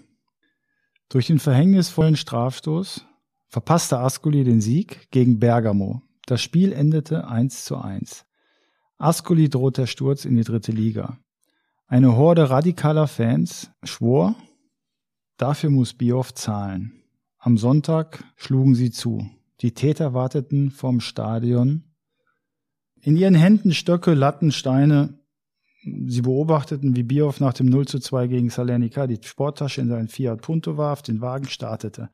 Durch den verhängnisvollen Strafstoß verpasste Ascoli den Sieg gegen Bergamo. Das Spiel endete 1 zu 1. Ascoli droht der Sturz in die dritte Liga. Eine Horde radikaler Fans schwor, dafür muss Bioff zahlen. Am Sonntag schlugen sie zu. Die Täter warteten vorm Stadion in ihren Händen Stöcke, Latten, Steine. Sie beobachteten, wie Bioff nach dem 0 zu 2 gegen Salernica die Sporttasche in seinen Fiat Punto warf, den Wagen startete.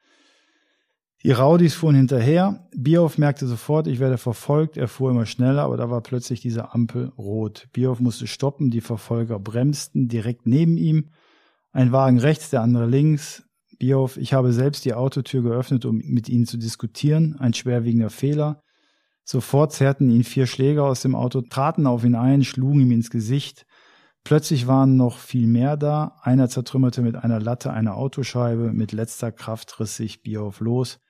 Die Raudis fuhren hinterher. Bioff merkte sofort, ich werde verfolgt. Er fuhr immer schneller, aber da war plötzlich diese Ampel rot. Bioff musste stoppen. Die Verfolger bremsten direkt neben ihm. Ein Wagen rechts, der andere links. Bioff, ich habe selbst die Autotür geöffnet, um mit ihnen zu diskutieren. Ein schwerwiegender Fehler. Sofort zerrten ihn vier Schläger aus dem Auto, traten auf ihn ein, schlugen ihm ins Gesicht. Plötzlich waren noch viel mehr da. Einer zertrümmerte mit einer Latte eine Autoscheibe. Mit letzter Kraft riss sich Bioff los,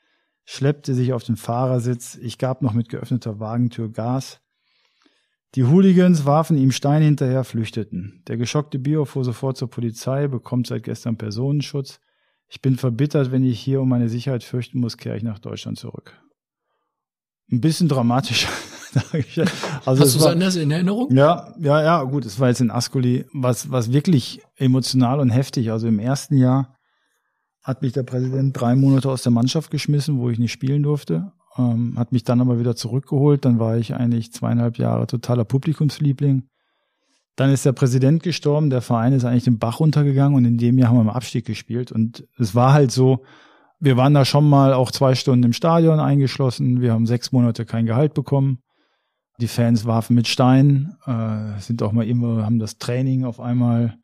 schleppte sich auf den Fahrersitz. Ich gab noch mit geöffneter Wagentür Gas. Die Hooligans warfen ihm Steine hinterher, flüchteten. Der geschockte Bioff fuhr sofort zur Polizei, bekommt seit gestern Personenschutz. Ich bin verbittert, wenn ich hier um meine Sicherheit fürchten muss, kehre ich nach Deutschland zurück. Ein bisschen dramatisch. sag ich. also Hast du es anders in Erinnerung? ja, ja, ja, gut, es war jetzt in Ascoli, was, was wirklich emotional und heftig. Also im ersten Jahr hat mich der Präsident drei Monate aus der Mannschaft geschmissen, wo ich nicht spielen durfte. Ähm, hat mich dann aber wieder zurückgeholt. Dann war ich eigentlich zweieinhalb Jahre totaler Publikumsliebling. Dann ist der Präsident gestorben, der Verein ist eigentlich den Bach runtergegangen und in dem Jahr haben wir im Abstieg gespielt. Und es war halt so, wir waren da schon mal auch zwei Stunden im Stadion eingeschlossen. Wir haben sechs Monate kein Gehalt bekommen. Die Fans warfen mit Steinen, äh, sind auch mal immer, haben das Training auf einmal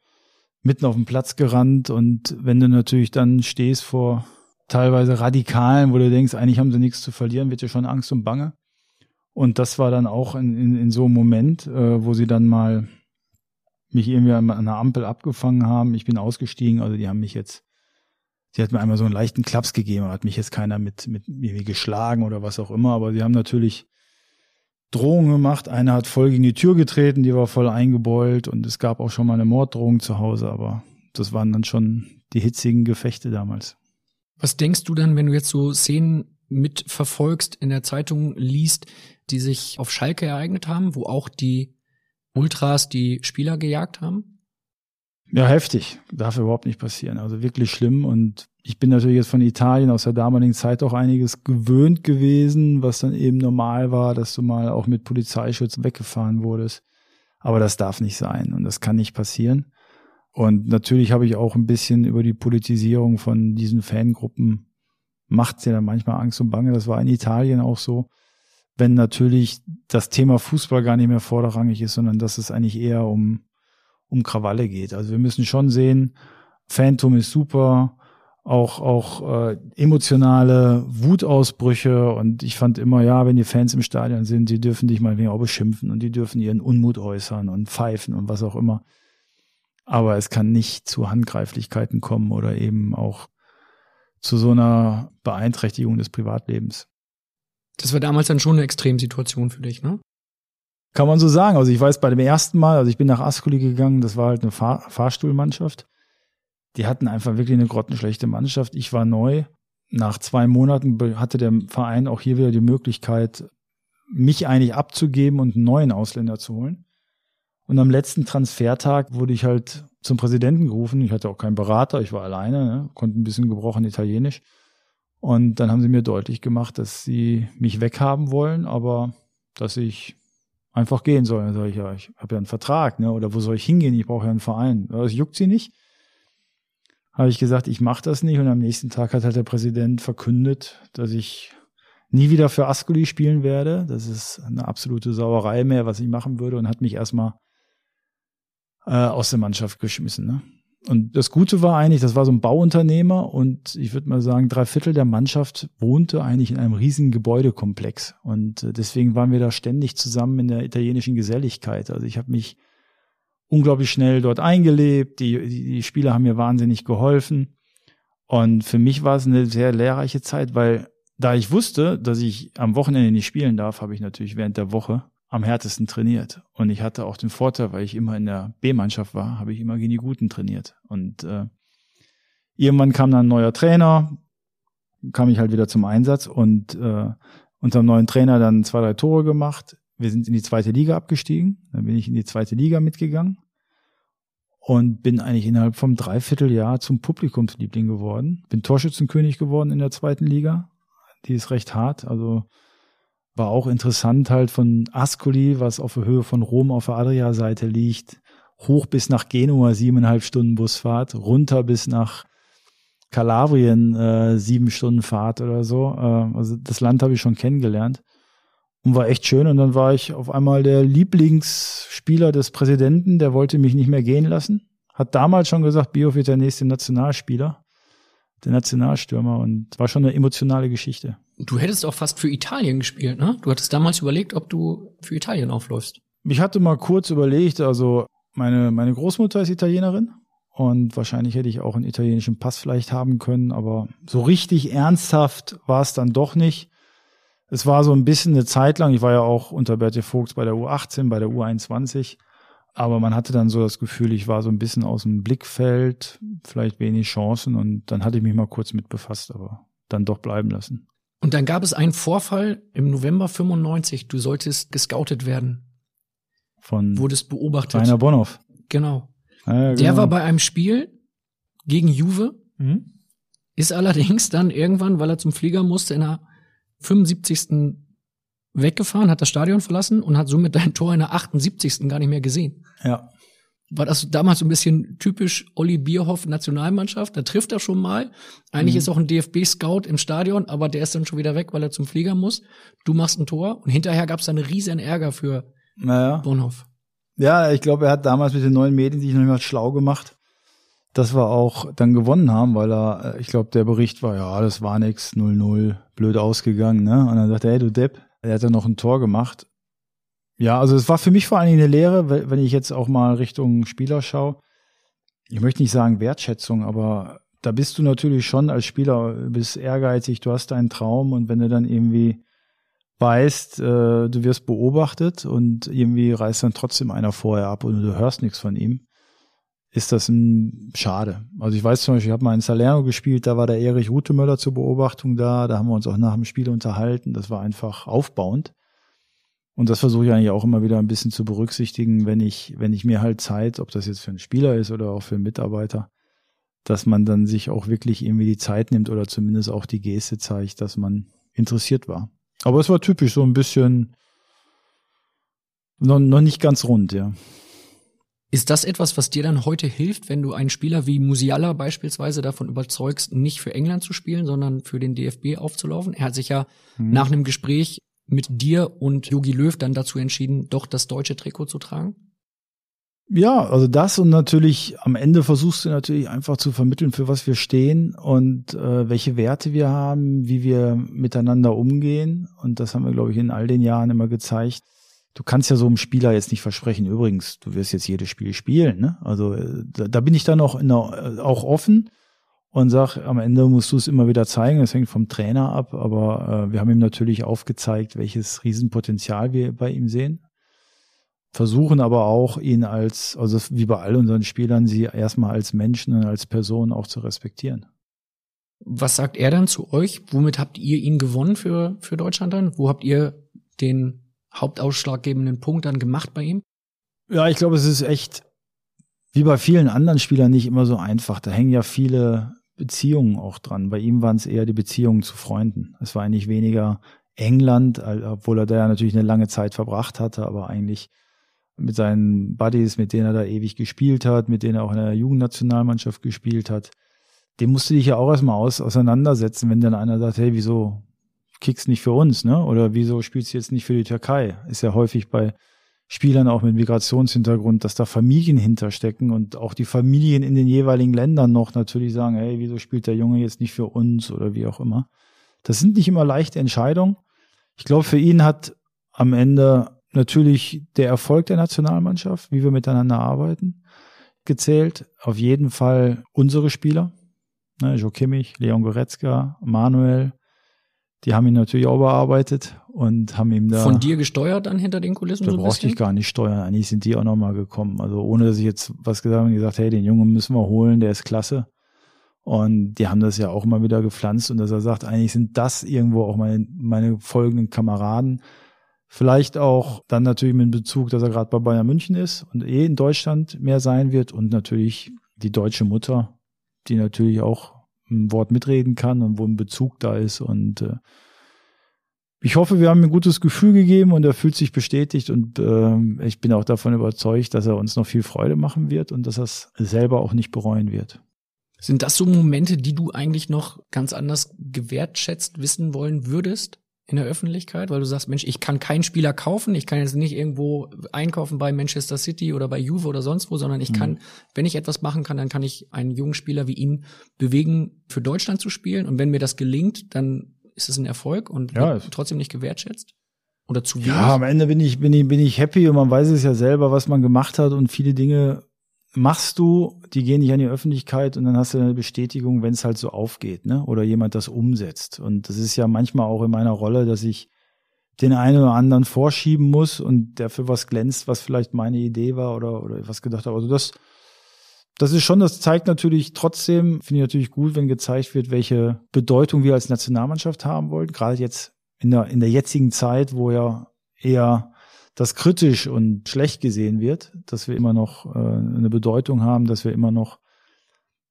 mitten auf den Platz gerannt. Und wenn du natürlich dann stehst vor teilweise Radikalen, wo du denkst, eigentlich haben sie nichts zu verlieren, wird dir schon Angst und Bange. Und das war dann auch in, in, in so einem Moment, äh, wo sie dann mal mich irgendwie an einer Ampel abgefangen haben. Ich bin ausgestiegen, also die haben mich jetzt, sie hat mir einmal so einen leichten Klaps gegeben, hat mich jetzt keiner mit, mit irgendwie geschlagen oder was auch immer, aber sie haben natürlich Drohungen gemacht. Einer hat voll gegen die Tür getreten, die war voll eingebeult und es gab auch schon mal eine Morddrohung zu Hause, aber das waren dann schon die hitzigen Gefechte damals. Was denkst du dann, wenn du jetzt so Szenen mitverfolgst, in der Zeitung liest, die sich auf Schalke ereignet haben, wo auch die Ultras die Spieler gejagt haben? Ja, heftig. Darf überhaupt nicht passieren. Also wirklich schlimm. Und ich bin natürlich jetzt von Italien aus der damaligen Zeit auch einiges gewöhnt gewesen, was dann eben normal war, dass du mal auch mit Polizeischutz weggefahren wurdest. Aber das darf nicht sein und das kann nicht passieren. Und natürlich habe ich auch ein bisschen über die Politisierung von diesen Fangruppen macht ja dann manchmal Angst und Bange. Das war in Italien auch so. Wenn natürlich das Thema Fußball gar nicht mehr vorderrangig ist, sondern dass es eigentlich eher um, um Krawalle geht. Also wir müssen schon sehen, Phantom ist super, auch, auch äh, emotionale Wutausbrüche und ich fand immer, ja, wenn die Fans im Stadion sind, die dürfen dich mal auch beschimpfen und die dürfen ihren Unmut äußern und pfeifen und was auch immer. Aber es kann nicht zu Handgreiflichkeiten kommen oder eben auch zu so einer Beeinträchtigung des Privatlebens. Das war damals dann schon eine Extremsituation für dich, ne? Kann man so sagen. Also ich weiß bei dem ersten Mal, also ich bin nach Ascoli gegangen, das war halt eine Fahr Fahrstuhlmannschaft. Die hatten einfach wirklich eine grottenschlechte Mannschaft. Ich war neu. Nach zwei Monaten hatte der Verein auch hier wieder die Möglichkeit, mich eigentlich abzugeben und einen neuen Ausländer zu holen. Und am letzten Transfertag wurde ich halt zum Präsidenten gerufen. Ich hatte auch keinen Berater, ich war alleine, ne? konnte ein bisschen gebrochen Italienisch. Und dann haben sie mir deutlich gemacht, dass sie mich weghaben wollen, aber dass ich einfach gehen soll. Dann sage ich, ja, ich habe ja einen Vertrag, ne? Oder wo soll ich hingehen? Ich brauche ja einen Verein. Das juckt sie nicht. Habe ich gesagt, ich mache das nicht. Und am nächsten Tag hat halt der Präsident verkündet, dass ich nie wieder für Ascoli spielen werde. Das ist eine absolute Sauerei mehr, was ich machen würde. Und hat mich erstmal äh, aus der Mannschaft geschmissen. Ne? Und das Gute war eigentlich, das war so ein Bauunternehmer und ich würde mal sagen, drei Viertel der Mannschaft wohnte eigentlich in einem riesigen Gebäudekomplex. Und äh, deswegen waren wir da ständig zusammen in der italienischen Geselligkeit. Also ich habe mich unglaublich schnell dort eingelebt. Die, die, die Spieler haben mir wahnsinnig geholfen. Und für mich war es eine sehr lehrreiche Zeit, weil da ich wusste, dass ich am Wochenende nicht spielen darf, habe ich natürlich während der Woche am härtesten trainiert. Und ich hatte auch den Vorteil, weil ich immer in der B-Mannschaft war, habe ich immer gegen die Guten trainiert. Und äh, irgendwann kam dann ein neuer Trainer, kam ich halt wieder zum Einsatz und äh, unter dem neuen Trainer dann zwei, drei Tore gemacht. Wir sind in die zweite Liga abgestiegen. Dann bin ich in die zweite Liga mitgegangen und bin eigentlich innerhalb vom Dreivierteljahr zum Publikumsliebling geworden. Bin Torschützenkönig geworden in der zweiten Liga. Die ist recht hart. Also war auch interessant halt von Ascoli, was auf der Höhe von Rom auf der Adria-Seite liegt, hoch bis nach Genua, siebeneinhalb Stunden Busfahrt, runter bis nach Kalabrien, äh, sieben Stunden Fahrt oder so. Äh, also das Land habe ich schon kennengelernt und war echt schön. Und dann war ich auf einmal der Lieblingsspieler des Präsidenten, der wollte mich nicht mehr gehen lassen. Hat damals schon gesagt, Bioff wird der nächste Nationalspieler der Nationalstürmer und war schon eine emotionale Geschichte. Du hättest auch fast für Italien gespielt, ne? Du hattest damals überlegt, ob du für Italien aufläufst. Ich hatte mal kurz überlegt, also meine, meine Großmutter ist Italienerin und wahrscheinlich hätte ich auch einen italienischen Pass vielleicht haben können, aber so richtig ernsthaft war es dann doch nicht. Es war so ein bisschen eine Zeit lang, ich war ja auch unter Bertie Vogts bei der U18, bei der U21 aber man hatte dann so das Gefühl, ich war so ein bisschen aus dem Blickfeld, vielleicht wenig Chancen und dann hatte ich mich mal kurz mit befasst, aber dann doch bleiben lassen. Und dann gab es einen Vorfall im November 95. Du solltest gescoutet werden. Von Wurdest beobachtet. Rainer Bonhoff. Genau. Ja, genau. Der war bei einem Spiel gegen Juve, mhm. ist allerdings dann irgendwann, weil er zum Flieger musste, in der 75 weggefahren, hat das Stadion verlassen und hat somit dein Tor in der 78. gar nicht mehr gesehen. Ja. War das damals so ein bisschen typisch Olli Bierhoff Nationalmannschaft? Da trifft er schon mal. Eigentlich mhm. ist auch ein DFB-Scout im Stadion, aber der ist dann schon wieder weg, weil er zum Flieger muss. Du machst ein Tor und hinterher gab es dann riesen Ärger für naja. Bonhoff. Ja, ich glaube, er hat damals mit den neuen Medien sich noch mal schlau gemacht, dass wir auch dann gewonnen haben, weil er, äh, ich glaube, der Bericht war, ja, das war nix, 0-0, blöd ausgegangen, ne? Und dann sagt er, hey, du Depp, er hat dann noch ein Tor gemacht. Ja, also es war für mich vor allen Dingen eine Lehre, wenn ich jetzt auch mal Richtung Spieler schaue. Ich möchte nicht sagen Wertschätzung, aber da bist du natürlich schon als Spieler, bist ehrgeizig, du hast deinen Traum und wenn du dann irgendwie weißt, äh, du wirst beobachtet und irgendwie reißt dann trotzdem einer vorher ab und du hörst nichts von ihm, ist das ein schade. Also ich weiß zum Beispiel, ich habe mal in Salerno gespielt, da war der Erich Rutemöller zur Beobachtung da, da haben wir uns auch nach dem Spiel unterhalten. Das war einfach aufbauend. Und das versuche ich eigentlich auch immer wieder ein bisschen zu berücksichtigen, wenn ich, wenn ich mir halt Zeit, ob das jetzt für einen Spieler ist oder auch für einen Mitarbeiter, dass man dann sich auch wirklich irgendwie die Zeit nimmt oder zumindest auch die Geste zeigt, dass man interessiert war. Aber es war typisch so ein bisschen noch, noch nicht ganz rund, ja. Ist das etwas, was dir dann heute hilft, wenn du einen Spieler wie Musiala beispielsweise davon überzeugst, nicht für England zu spielen, sondern für den DFB aufzulaufen? Er hat sich ja mhm. nach einem Gespräch mit dir und Jogi Löw dann dazu entschieden, doch das deutsche Trikot zu tragen? Ja, also das und natürlich am Ende versuchst du natürlich einfach zu vermitteln, für was wir stehen und äh, welche Werte wir haben, wie wir miteinander umgehen. Und das haben wir, glaube ich, in all den Jahren immer gezeigt du kannst ja so einem Spieler jetzt nicht versprechen, übrigens, du wirst jetzt jedes Spiel spielen. Ne? Also äh, da, da bin ich dann auch, der, äh, auch offen und sag, am Ende musst du es immer wieder zeigen. Das hängt vom Trainer ab, aber äh, wir haben ihm natürlich aufgezeigt, welches Riesenpotenzial wir bei ihm sehen. Versuchen aber auch, ihn als, also wie bei all unseren Spielern, sie erstmal als Menschen und als Person auch zu respektieren. Was sagt er dann zu euch? Womit habt ihr ihn gewonnen für, für Deutschland dann? Wo habt ihr den hauptausschlaggebenden Punkt dann gemacht bei ihm? Ja, ich glaube, es ist echt wie bei vielen anderen Spielern nicht immer so einfach. Da hängen ja viele Beziehungen auch dran. Bei ihm waren es eher die Beziehungen zu Freunden. Es war eigentlich weniger England, obwohl er da ja natürlich eine lange Zeit verbracht hatte, aber eigentlich mit seinen Buddies, mit denen er da ewig gespielt hat, mit denen er auch in der Jugendnationalmannschaft gespielt hat. Dem musst du dich ja auch erstmal aus, auseinandersetzen, wenn dann einer sagt, hey, wieso kickst nicht für uns, ne? Oder wieso spielst du jetzt nicht für die Türkei? Ist ja häufig bei Spielern auch mit Migrationshintergrund, dass da Familien hinterstecken und auch die Familien in den jeweiligen Ländern noch natürlich sagen, hey, wieso spielt der Junge jetzt nicht für uns oder wie auch immer. Das sind nicht immer leichte Entscheidungen. Ich glaube, für ihn hat am Ende natürlich der Erfolg der Nationalmannschaft, wie wir miteinander arbeiten, gezählt. Auf jeden Fall unsere Spieler. Ne, Jo Kimmich, Leon Goretzka, Manuel, die haben ihn natürlich auch bearbeitet und haben ihm da. Von dir gesteuert dann hinter den Kulissen? Da so brauchte ich gar nicht steuern. Eigentlich sind die auch nochmal gekommen. Also ohne dass ich jetzt was gesagt habe und gesagt, hey, den Jungen müssen wir holen, der ist klasse. Und die haben das ja auch immer wieder gepflanzt und dass er sagt, eigentlich sind das irgendwo auch meine, meine folgenden Kameraden. Vielleicht auch dann natürlich mit Bezug, dass er gerade bei Bayern München ist und eh in Deutschland mehr sein wird und natürlich die deutsche Mutter, die natürlich auch ein Wort mitreden kann und wo ein Bezug da ist. Und äh, ich hoffe, wir haben ihm ein gutes Gefühl gegeben und er fühlt sich bestätigt und äh, ich bin auch davon überzeugt, dass er uns noch viel Freude machen wird und dass er es selber auch nicht bereuen wird. Sind das so Momente, die du eigentlich noch ganz anders gewertschätzt wissen wollen würdest? In der Öffentlichkeit, weil du sagst, Mensch, ich kann keinen Spieler kaufen, ich kann jetzt nicht irgendwo einkaufen bei Manchester City oder bei Juve oder sonst wo, sondern ich mhm. kann, wenn ich etwas machen kann, dann kann ich einen jungen Spieler wie ihn bewegen, für Deutschland zu spielen. Und wenn mir das gelingt, dann ist es ein Erfolg und ja, trotzdem nicht gewertschätzt. Oder zu wenig. Ja, am Ende bin ich, bin ich, bin ich happy und man weiß es ja selber, was man gemacht hat und viele Dinge machst du, die gehen nicht an die Öffentlichkeit und dann hast du eine Bestätigung, wenn es halt so aufgeht, ne? Oder jemand das umsetzt. Und das ist ja manchmal auch in meiner Rolle, dass ich den einen oder anderen vorschieben muss und der für was glänzt, was vielleicht meine Idee war oder, oder was gedacht habe. Also das, das ist schon, das zeigt natürlich trotzdem, finde ich natürlich gut, wenn gezeigt wird, welche Bedeutung wir als Nationalmannschaft haben wollen. Gerade jetzt in der, in der jetzigen Zeit, wo ja eher das kritisch und schlecht gesehen wird, dass wir immer noch äh, eine Bedeutung haben, dass wir immer noch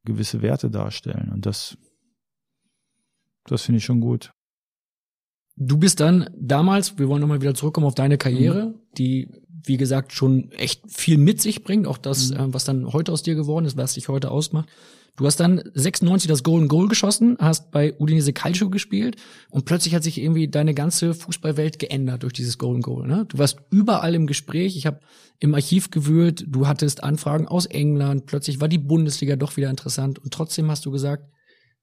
gewisse Werte darstellen. Und das, das finde ich schon gut. Du bist dann damals, wir wollen nochmal wieder zurückkommen auf deine Karriere, mhm. die, wie gesagt, schon echt viel mit sich bringt, auch das, mhm. äh, was dann heute aus dir geworden ist, was dich heute ausmacht. Du hast dann 96 das Golden Goal geschossen, hast bei Udinese Calcio gespielt und plötzlich hat sich irgendwie deine ganze Fußballwelt geändert durch dieses Golden Goal. Ne? Du warst überall im Gespräch. Ich habe im Archiv gewühlt. Du hattest Anfragen aus England. Plötzlich war die Bundesliga doch wieder interessant und trotzdem hast du gesagt,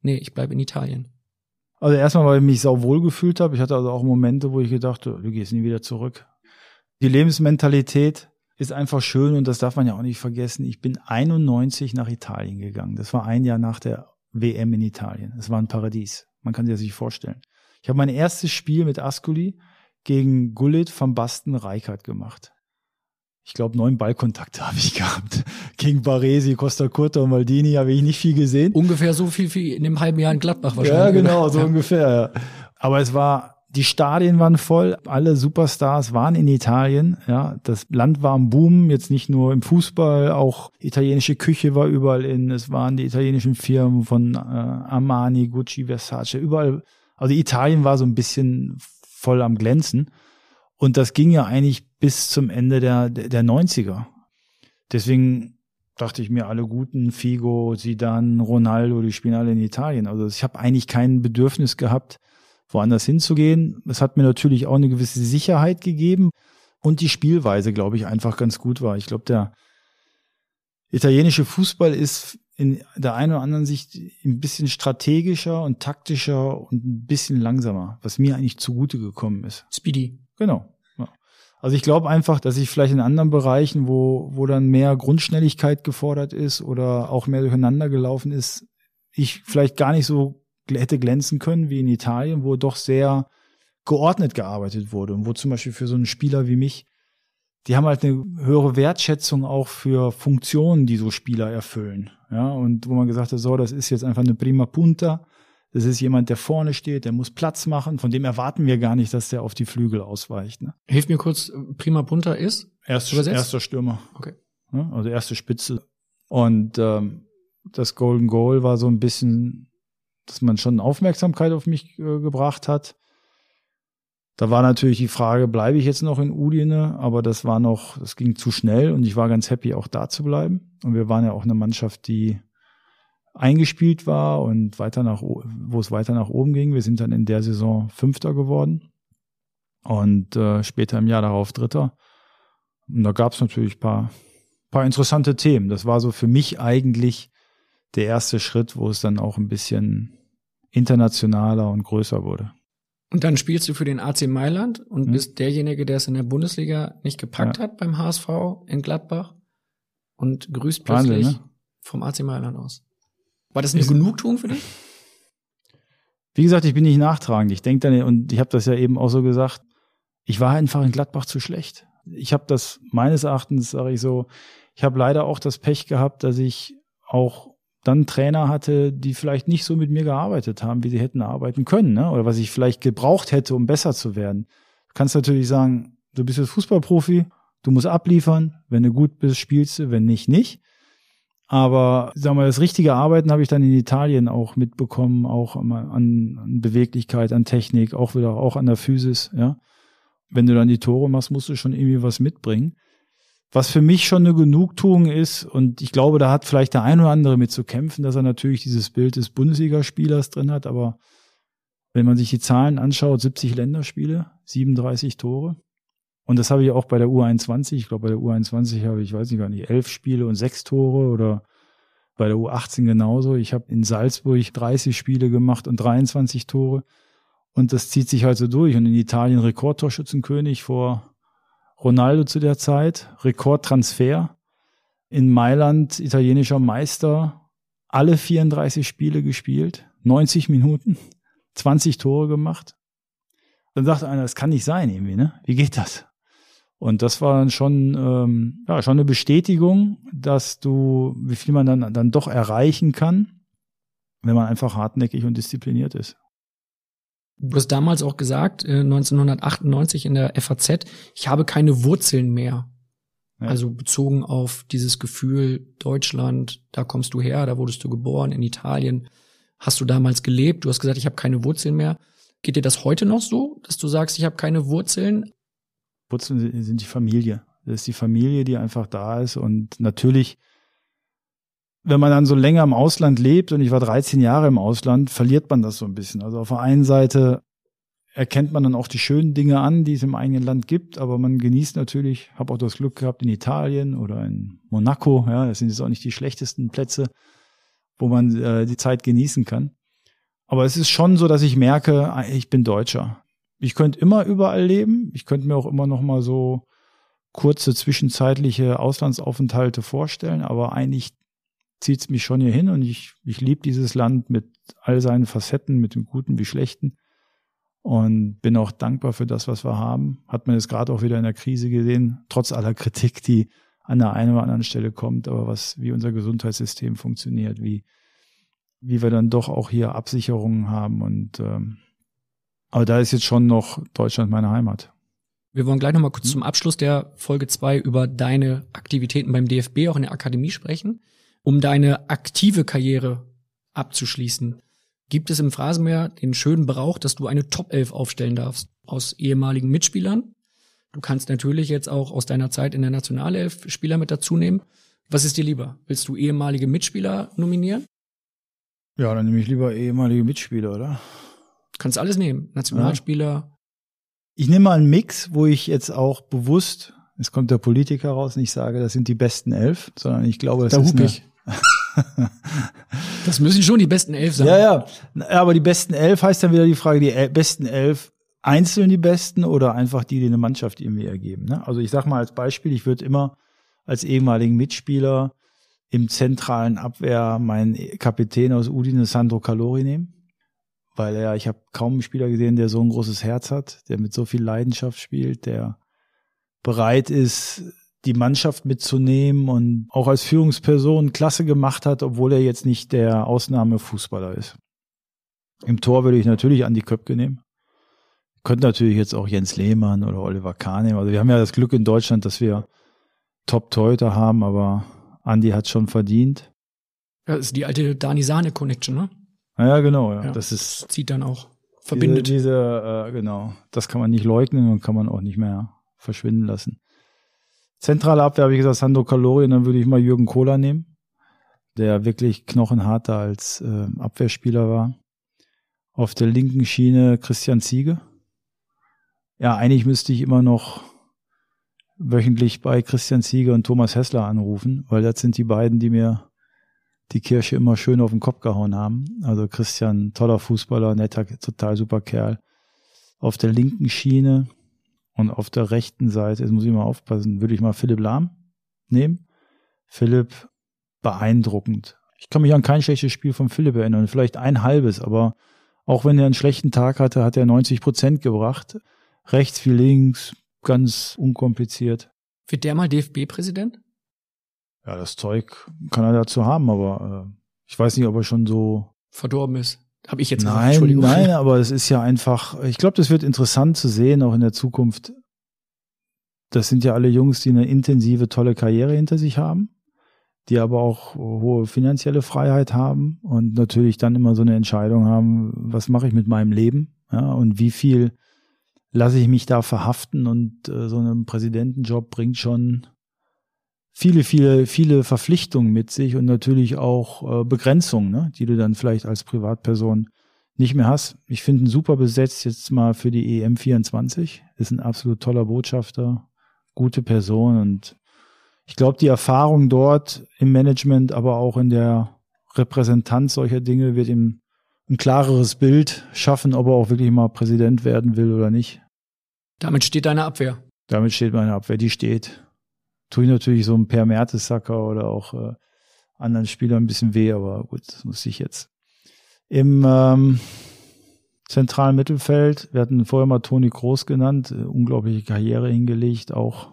nee, ich bleib in Italien. Also erstmal, weil ich mich sau wohl gefühlt habe. Ich hatte also auch Momente, wo ich gedacht, du gehst nie wieder zurück. Die Lebensmentalität ist einfach schön und das darf man ja auch nicht vergessen. Ich bin 91 nach Italien gegangen. Das war ein Jahr nach der WM in Italien. Es war ein Paradies. Man kann sich das nicht vorstellen. Ich habe mein erstes Spiel mit Ascoli gegen Gullit van Basten Reichert gemacht. ich glaube, neun Ballkontakte habe ich gehabt. Gegen Baresi, Costa Curta und Maldini habe ich nicht viel gesehen. Ungefähr so viel wie in dem halben Jahr in Gladbach wahrscheinlich. Ja, genau, so ja. ungefähr. Ja. Aber es war, die Stadien waren voll, alle Superstars waren in Italien. Ja, das Land war am Boom, jetzt nicht nur im Fußball, auch italienische Küche war überall in. Es waren die italienischen Firmen von äh, Armani, Gucci, Versace, überall. Also Italien war so ein bisschen voll am Glänzen. Und das ging ja eigentlich bis zum Ende der, der 90er. Deswegen dachte ich mir, alle guten, Figo, Zidane, Ronaldo, die spielen alle in Italien. Also ich habe eigentlich kein Bedürfnis gehabt, woanders hinzugehen. Es hat mir natürlich auch eine gewisse Sicherheit gegeben und die Spielweise, glaube ich, einfach ganz gut war. Ich glaube, der italienische Fußball ist in der einen oder anderen Sicht ein bisschen strategischer und taktischer und ein bisschen langsamer, was mir eigentlich zugute gekommen ist. Speedy. Genau. Also ich glaube einfach, dass ich vielleicht in anderen Bereichen, wo, wo dann mehr Grundschnelligkeit gefordert ist oder auch mehr durcheinander gelaufen ist, ich vielleicht gar nicht so hätte glänzen können wie in Italien, wo doch sehr geordnet gearbeitet wurde und wo zum Beispiel für so einen Spieler wie mich, die haben halt eine höhere Wertschätzung auch für Funktionen, die so Spieler erfüllen. Ja, und wo man gesagt hat, so, das ist jetzt einfach eine prima punta, das ist jemand, der vorne steht, der muss Platz machen. Von dem erwarten wir gar nicht, dass der auf die Flügel ausweicht. Ne? Hilf mir kurz, Prima Punta ist? Erster, erster Stürmer. Okay. Ne? Also erste Spitze. Und ähm, das Golden Goal war so ein bisschen, dass man schon Aufmerksamkeit auf mich äh, gebracht hat. Da war natürlich die Frage, bleibe ich jetzt noch in Udine? Aber das war noch, das ging zu schnell und ich war ganz happy, auch da zu bleiben. Und wir waren ja auch eine Mannschaft, die eingespielt war und weiter nach, wo es weiter nach oben ging. Wir sind dann in der Saison Fünfter geworden und äh, später im Jahr darauf Dritter. Und da gab es natürlich paar, paar interessante Themen. Das war so für mich eigentlich der erste Schritt, wo es dann auch ein bisschen internationaler und größer wurde. Und dann spielst du für den AC Mailand und hm. bist derjenige, der es in der Bundesliga nicht gepackt ja. hat beim HSV in Gladbach und grüßt plötzlich Wahnsinn, ne? vom AC Mailand aus. War das eine ist, Genugtuung für dich? Wie gesagt, ich bin nicht nachtragend. Ich denke dann, und ich habe das ja eben auch so gesagt, ich war einfach in Gladbach zu schlecht. Ich habe das meines Erachtens, sage ich so, ich habe leider auch das Pech gehabt, dass ich auch dann Trainer hatte, die vielleicht nicht so mit mir gearbeitet haben, wie sie hätten arbeiten können, ne? oder was ich vielleicht gebraucht hätte, um besser zu werden. Du kannst natürlich sagen, du bist jetzt Fußballprofi, du musst abliefern, wenn du gut bist, spielst du, wenn nicht, nicht. Aber sagen wir, das richtige Arbeiten habe ich dann in Italien auch mitbekommen, auch an, an Beweglichkeit, an Technik, auch wieder auch an der Physis, ja. Wenn du dann die Tore machst, musst du schon irgendwie was mitbringen. Was für mich schon eine Genugtuung ist, und ich glaube, da hat vielleicht der ein oder andere mit zu kämpfen, dass er natürlich dieses Bild des Bundesligaspielers drin hat, aber wenn man sich die Zahlen anschaut, 70 Länderspiele, 37 Tore, und das habe ich auch bei der U21. Ich glaube, bei der U21 habe ich, weiß nicht gar nicht, elf Spiele und sechs Tore oder bei der U18 genauso. Ich habe in Salzburg 30 Spiele gemacht und 23 Tore. Und das zieht sich halt so durch. Und in Italien Rekordtorschützenkönig vor Ronaldo zu der Zeit, Rekordtransfer. In Mailand italienischer Meister, alle 34 Spiele gespielt, 90 Minuten, 20 Tore gemacht. Dann sagt einer, das kann nicht sein irgendwie, ne? Wie geht das? Und das war dann schon, ähm, ja, schon eine Bestätigung, dass du, wie viel man dann, dann doch erreichen kann, wenn man einfach hartnäckig und diszipliniert ist. Du hast damals auch gesagt, 1998 äh, in der FAZ, ich habe keine Wurzeln mehr. Ja. Also bezogen auf dieses Gefühl, Deutschland, da kommst du her, da wurdest du geboren, in Italien hast du damals gelebt. Du hast gesagt, ich habe keine Wurzeln mehr. Geht dir das heute noch so, dass du sagst, ich habe keine Wurzeln, Wurzeln sind die Familie. Das ist die Familie, die einfach da ist. Und natürlich, wenn man dann so länger im Ausland lebt, und ich war 13 Jahre im Ausland, verliert man das so ein bisschen. Also auf der einen Seite erkennt man dann auch die schönen Dinge an, die es im eigenen Land gibt, aber man genießt natürlich, habe auch das Glück gehabt in Italien oder in Monaco, ja, das sind jetzt auch nicht die schlechtesten Plätze, wo man äh, die Zeit genießen kann. Aber es ist schon so, dass ich merke, ah, ich bin Deutscher. Ich könnte immer überall leben. Ich könnte mir auch immer noch mal so kurze zwischenzeitliche Auslandsaufenthalte vorstellen, aber eigentlich zieht es mich schon hier hin und ich, ich liebe dieses Land mit all seinen Facetten, mit dem Guten wie Schlechten. und bin auch dankbar für das, was wir haben. Hat man jetzt gerade auch wieder in der Krise gesehen, trotz aller Kritik, die an der einen oder anderen Stelle kommt, aber was, wie unser Gesundheitssystem funktioniert, wie, wie wir dann doch auch hier Absicherungen haben und ähm, aber da ist jetzt schon noch Deutschland meine Heimat. Wir wollen gleich nochmal kurz mhm. zum Abschluss der Folge zwei über deine Aktivitäten beim DFB auch in der Akademie sprechen. Um deine aktive Karriere abzuschließen, gibt es im Phrasenmeer den schönen Brauch, dass du eine Top 11 aufstellen darfst aus ehemaligen Mitspielern. Du kannst natürlich jetzt auch aus deiner Zeit in der Nationalelf Spieler mit dazu nehmen. Was ist dir lieber? Willst du ehemalige Mitspieler nominieren? Ja, dann nehme ich lieber ehemalige Mitspieler, oder? Du kannst alles nehmen. Nationalspieler. Ja. Ich nehme mal einen Mix, wo ich jetzt auch bewusst, es kommt der Politiker raus, nicht sage, das sind die besten elf, sondern ich glaube, das da ist eine, ich. das müssen schon die besten elf sein. Ja, ja. Aber die besten elf heißt dann wieder die Frage, die besten elf einzeln die besten oder einfach die, die eine Mannschaft irgendwie ergeben. Ne? Also ich sag mal als Beispiel, ich würde immer als ehemaligen Mitspieler im zentralen Abwehr meinen Kapitän aus Udine Sandro Calori nehmen. Weil er, ich habe kaum einen Spieler gesehen, der so ein großes Herz hat, der mit so viel Leidenschaft spielt, der bereit ist, die Mannschaft mitzunehmen und auch als Führungsperson klasse gemacht hat, obwohl er jetzt nicht der Ausnahmefußballer ist. Im Tor würde ich natürlich Andi Köpke nehmen. Könnte natürlich jetzt auch Jens Lehmann oder Oliver Kahn nehmen. Also wir haben ja das Glück in Deutschland, dass wir Top-Torhüter haben, aber Andi hat schon verdient. Ja, das ist die alte Dani Sahne Connection, ne? Ja, genau, ja. ja das ist. Zieht dann auch. Verbindet. Diese, diese äh, genau. Das kann man nicht leugnen und kann man auch nicht mehr verschwinden lassen. Zentrale Abwehr habe ich gesagt, Sandro Calori, und dann würde ich mal Jürgen Kohler nehmen, der wirklich knochenharter als äh, Abwehrspieler war. Auf der linken Schiene Christian Ziege. Ja, eigentlich müsste ich immer noch wöchentlich bei Christian Ziege und Thomas Hessler anrufen, weil das sind die beiden, die mir die Kirche immer schön auf den Kopf gehauen haben. Also Christian, toller Fußballer, netter, total super Kerl. Auf der linken Schiene und auf der rechten Seite, jetzt muss ich mal aufpassen, würde ich mal Philipp Lahm nehmen. Philipp, beeindruckend. Ich kann mich an kein schlechtes Spiel von Philipp erinnern, vielleicht ein halbes, aber auch wenn er einen schlechten Tag hatte, hat er 90 Prozent gebracht. Rechts wie links, ganz unkompliziert. Wird der mal DFB-Präsident? Ja, das Zeug kann er dazu haben, aber äh, ich weiß nicht, ob er schon so verdorben ist. Habe ich jetzt nein, gesagt, Nein, aber es ist ja einfach, ich glaube, das wird interessant zu sehen, auch in der Zukunft. Das sind ja alle Jungs, die eine intensive, tolle Karriere hinter sich haben, die aber auch hohe finanzielle Freiheit haben und natürlich dann immer so eine Entscheidung haben, was mache ich mit meinem Leben, ja, und wie viel lasse ich mich da verhaften und äh, so ein Präsidentenjob bringt schon viele, viele, viele Verpflichtungen mit sich und natürlich auch äh, Begrenzungen, ne, die du dann vielleicht als Privatperson nicht mehr hast. Ich finde ihn super besetzt jetzt mal für die EM24. Ist ein absolut toller Botschafter, gute Person und ich glaube, die Erfahrung dort im Management, aber auch in der Repräsentanz solcher Dinge wird ihm ein klareres Bild schaffen, ob er auch wirklich mal Präsident werden will oder nicht. Damit steht deine Abwehr. Damit steht meine Abwehr, die steht tue ich natürlich so ein Per Mertesacker oder auch äh, anderen Spielern ein bisschen weh, aber gut, das muss ich jetzt. Im ähm, zentralen Mittelfeld, wir hatten vorher mal Toni Groß genannt, äh, unglaubliche Karriere hingelegt, auch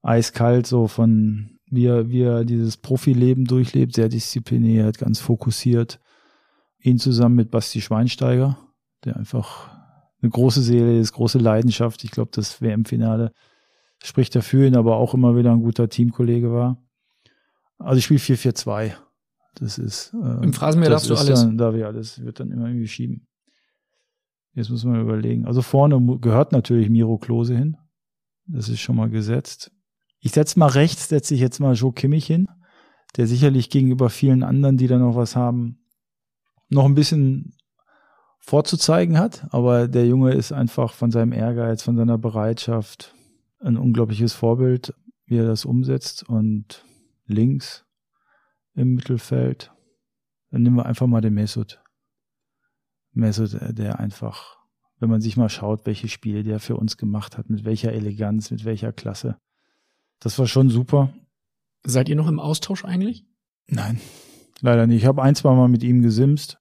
eiskalt so von wie er, wie er dieses Profileben durchlebt, sehr diszipliniert, ganz fokussiert. Ihn zusammen mit Basti Schweinsteiger, der einfach eine große Seele ist, große Leidenschaft. Ich glaube, das WM-Finale spricht dafür, ihn aber auch immer wieder ein guter Teamkollege war. Also ich spiele 4-4-2. Das ist äh, im Phrasenmeer darfst du alles. Dann, da wir alles wird dann immer irgendwie schieben. Jetzt muss man überlegen. Also vorne gehört natürlich Miro Klose hin. Das ist schon mal gesetzt. Ich setze mal rechts, setze ich jetzt mal Joe Kimmich hin, der sicherlich gegenüber vielen anderen, die da noch was haben, noch ein bisschen vorzuzeigen hat. Aber der Junge ist einfach von seinem Ehrgeiz, von seiner Bereitschaft, ein unglaubliches Vorbild, wie er das umsetzt. Und links im Mittelfeld, dann nehmen wir einfach mal den Mesut. Mesut, äh, der einfach, wenn man sich mal schaut, welche Spiele der für uns gemacht hat, mit welcher Eleganz, mit welcher Klasse. Das war schon super. Seid ihr noch im Austausch eigentlich? Nein, leider nicht. Ich habe ein, zwei Mal mit ihm gesimst,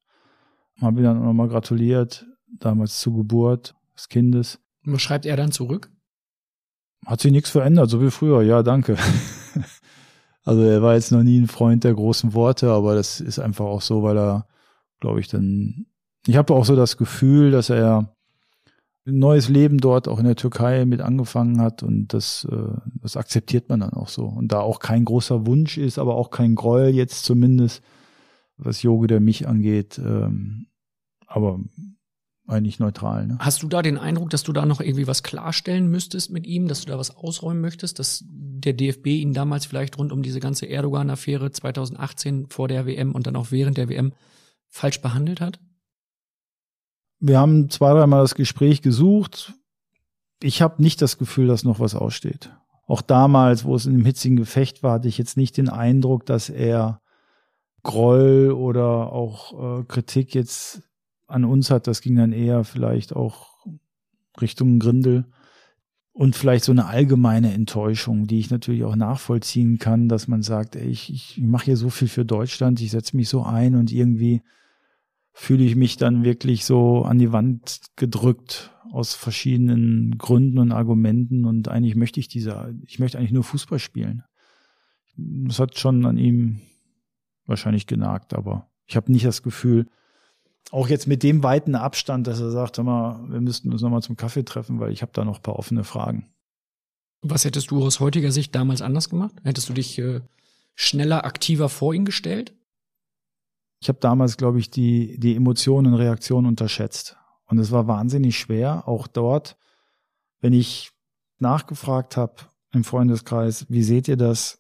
habe ihm dann nochmal gratuliert. damals zur Geburt des Kindes. Und was schreibt er dann zurück? Hat sich nichts verändert, so wie früher. Ja, danke. also er war jetzt noch nie ein Freund der großen Worte, aber das ist einfach auch so, weil er, glaube ich, dann. Ich habe auch so das Gefühl, dass er ein neues Leben dort auch in der Türkei mit angefangen hat und das, äh, das akzeptiert man dann auch so. Und da auch kein großer Wunsch ist, aber auch kein Groll jetzt zumindest, was Yoga der mich angeht. Ähm, aber eigentlich neutral. Ne? Hast du da den Eindruck, dass du da noch irgendwie was klarstellen müsstest mit ihm, dass du da was ausräumen möchtest, dass der DFB ihn damals vielleicht rund um diese ganze Erdogan-Affäre 2018 vor der WM und dann auch während der WM falsch behandelt hat? Wir haben zwei, dreimal das Gespräch gesucht. Ich habe nicht das Gefühl, dass noch was aussteht. Auch damals, wo es in einem hitzigen Gefecht war, hatte ich jetzt nicht den Eindruck, dass er Groll oder auch äh, Kritik jetzt an uns hat, das ging dann eher vielleicht auch Richtung Grindel und vielleicht so eine allgemeine Enttäuschung, die ich natürlich auch nachvollziehen kann, dass man sagt, ey, ich, ich mache hier so viel für Deutschland, ich setze mich so ein und irgendwie fühle ich mich dann wirklich so an die Wand gedrückt aus verschiedenen Gründen und Argumenten und eigentlich möchte ich diese, ich möchte eigentlich nur Fußball spielen. Das hat schon an ihm wahrscheinlich genagt, aber ich habe nicht das Gefühl, auch jetzt mit dem weiten Abstand, dass er sagt, hör mal, wir müssten uns nochmal zum Kaffee treffen, weil ich habe da noch ein paar offene Fragen. Was hättest du aus heutiger Sicht damals anders gemacht? Hättest du dich äh, schneller, aktiver vor ihn gestellt? Ich habe damals, glaube ich, die, die Emotionen und Reaktionen unterschätzt. Und es war wahnsinnig schwer, auch dort, wenn ich nachgefragt habe im Freundeskreis, wie seht ihr das?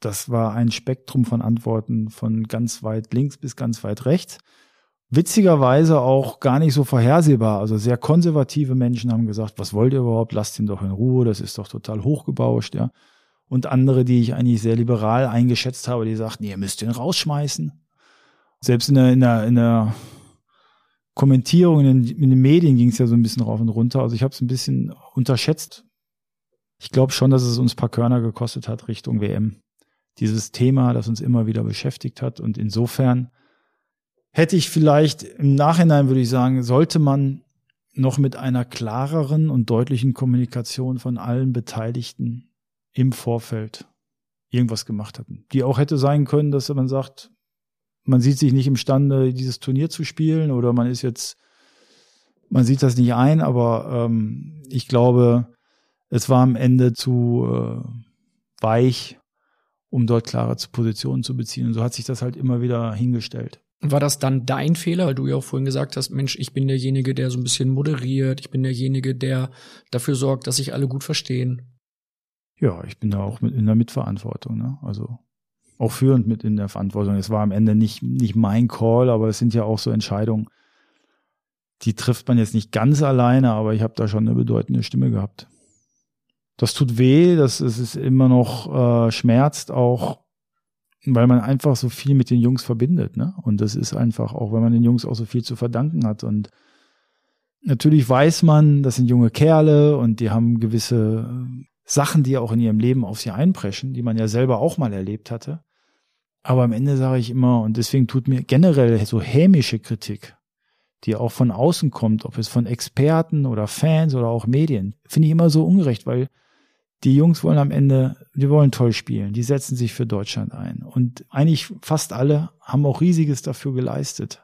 Das war ein Spektrum von Antworten von ganz weit links bis ganz weit rechts witzigerweise auch gar nicht so vorhersehbar. Also sehr konservative Menschen haben gesagt, was wollt ihr überhaupt? Lasst ihn doch in Ruhe, das ist doch total hochgebauscht, ja. Und andere, die ich eigentlich sehr liberal eingeschätzt habe, die sagten, ihr müsst ihn rausschmeißen. Selbst in der, in der, in der Kommentierung in den, in den Medien ging es ja so ein bisschen rauf und runter. Also ich habe es ein bisschen unterschätzt. Ich glaube schon, dass es uns ein paar Körner gekostet hat Richtung WM. Dieses Thema, das uns immer wieder beschäftigt hat. Und insofern hätte ich vielleicht im Nachhinein, würde ich sagen, sollte man noch mit einer klareren und deutlichen Kommunikation von allen Beteiligten im Vorfeld irgendwas gemacht hatten. Die auch hätte sein können, dass man sagt, man sieht sich nicht imstande, dieses Turnier zu spielen oder man ist jetzt, man sieht das nicht ein, aber ähm, ich glaube, es war am Ende zu äh, weich, um dort klare Positionen zu beziehen. Und so hat sich das halt immer wieder hingestellt. War das dann dein Fehler, weil du ja auch vorhin gesagt hast, Mensch, ich bin derjenige, der so ein bisschen moderiert, ich bin derjenige, der dafür sorgt, dass sich alle gut verstehen? Ja, ich bin da auch mit in der Mitverantwortung, ne? Also auch führend mit in der Verantwortung. Es war am Ende nicht, nicht mein Call, aber es sind ja auch so Entscheidungen, die trifft man jetzt nicht ganz alleine, aber ich habe da schon eine bedeutende Stimme gehabt. Das tut weh, das, das ist immer noch äh, schmerzt auch weil man einfach so viel mit den Jungs verbindet, ne? Und das ist einfach auch, weil man den Jungs auch so viel zu verdanken hat. Und natürlich weiß man, das sind junge Kerle und die haben gewisse Sachen, die auch in ihrem Leben auf sie einpreschen, die man ja selber auch mal erlebt hatte. Aber am Ende sage ich immer, und deswegen tut mir generell so hämische Kritik, die auch von außen kommt, ob es von Experten oder Fans oder auch Medien, finde ich immer so ungerecht, weil die Jungs wollen am Ende, die wollen toll spielen, die setzen sich für Deutschland ein. Und eigentlich fast alle haben auch riesiges dafür geleistet.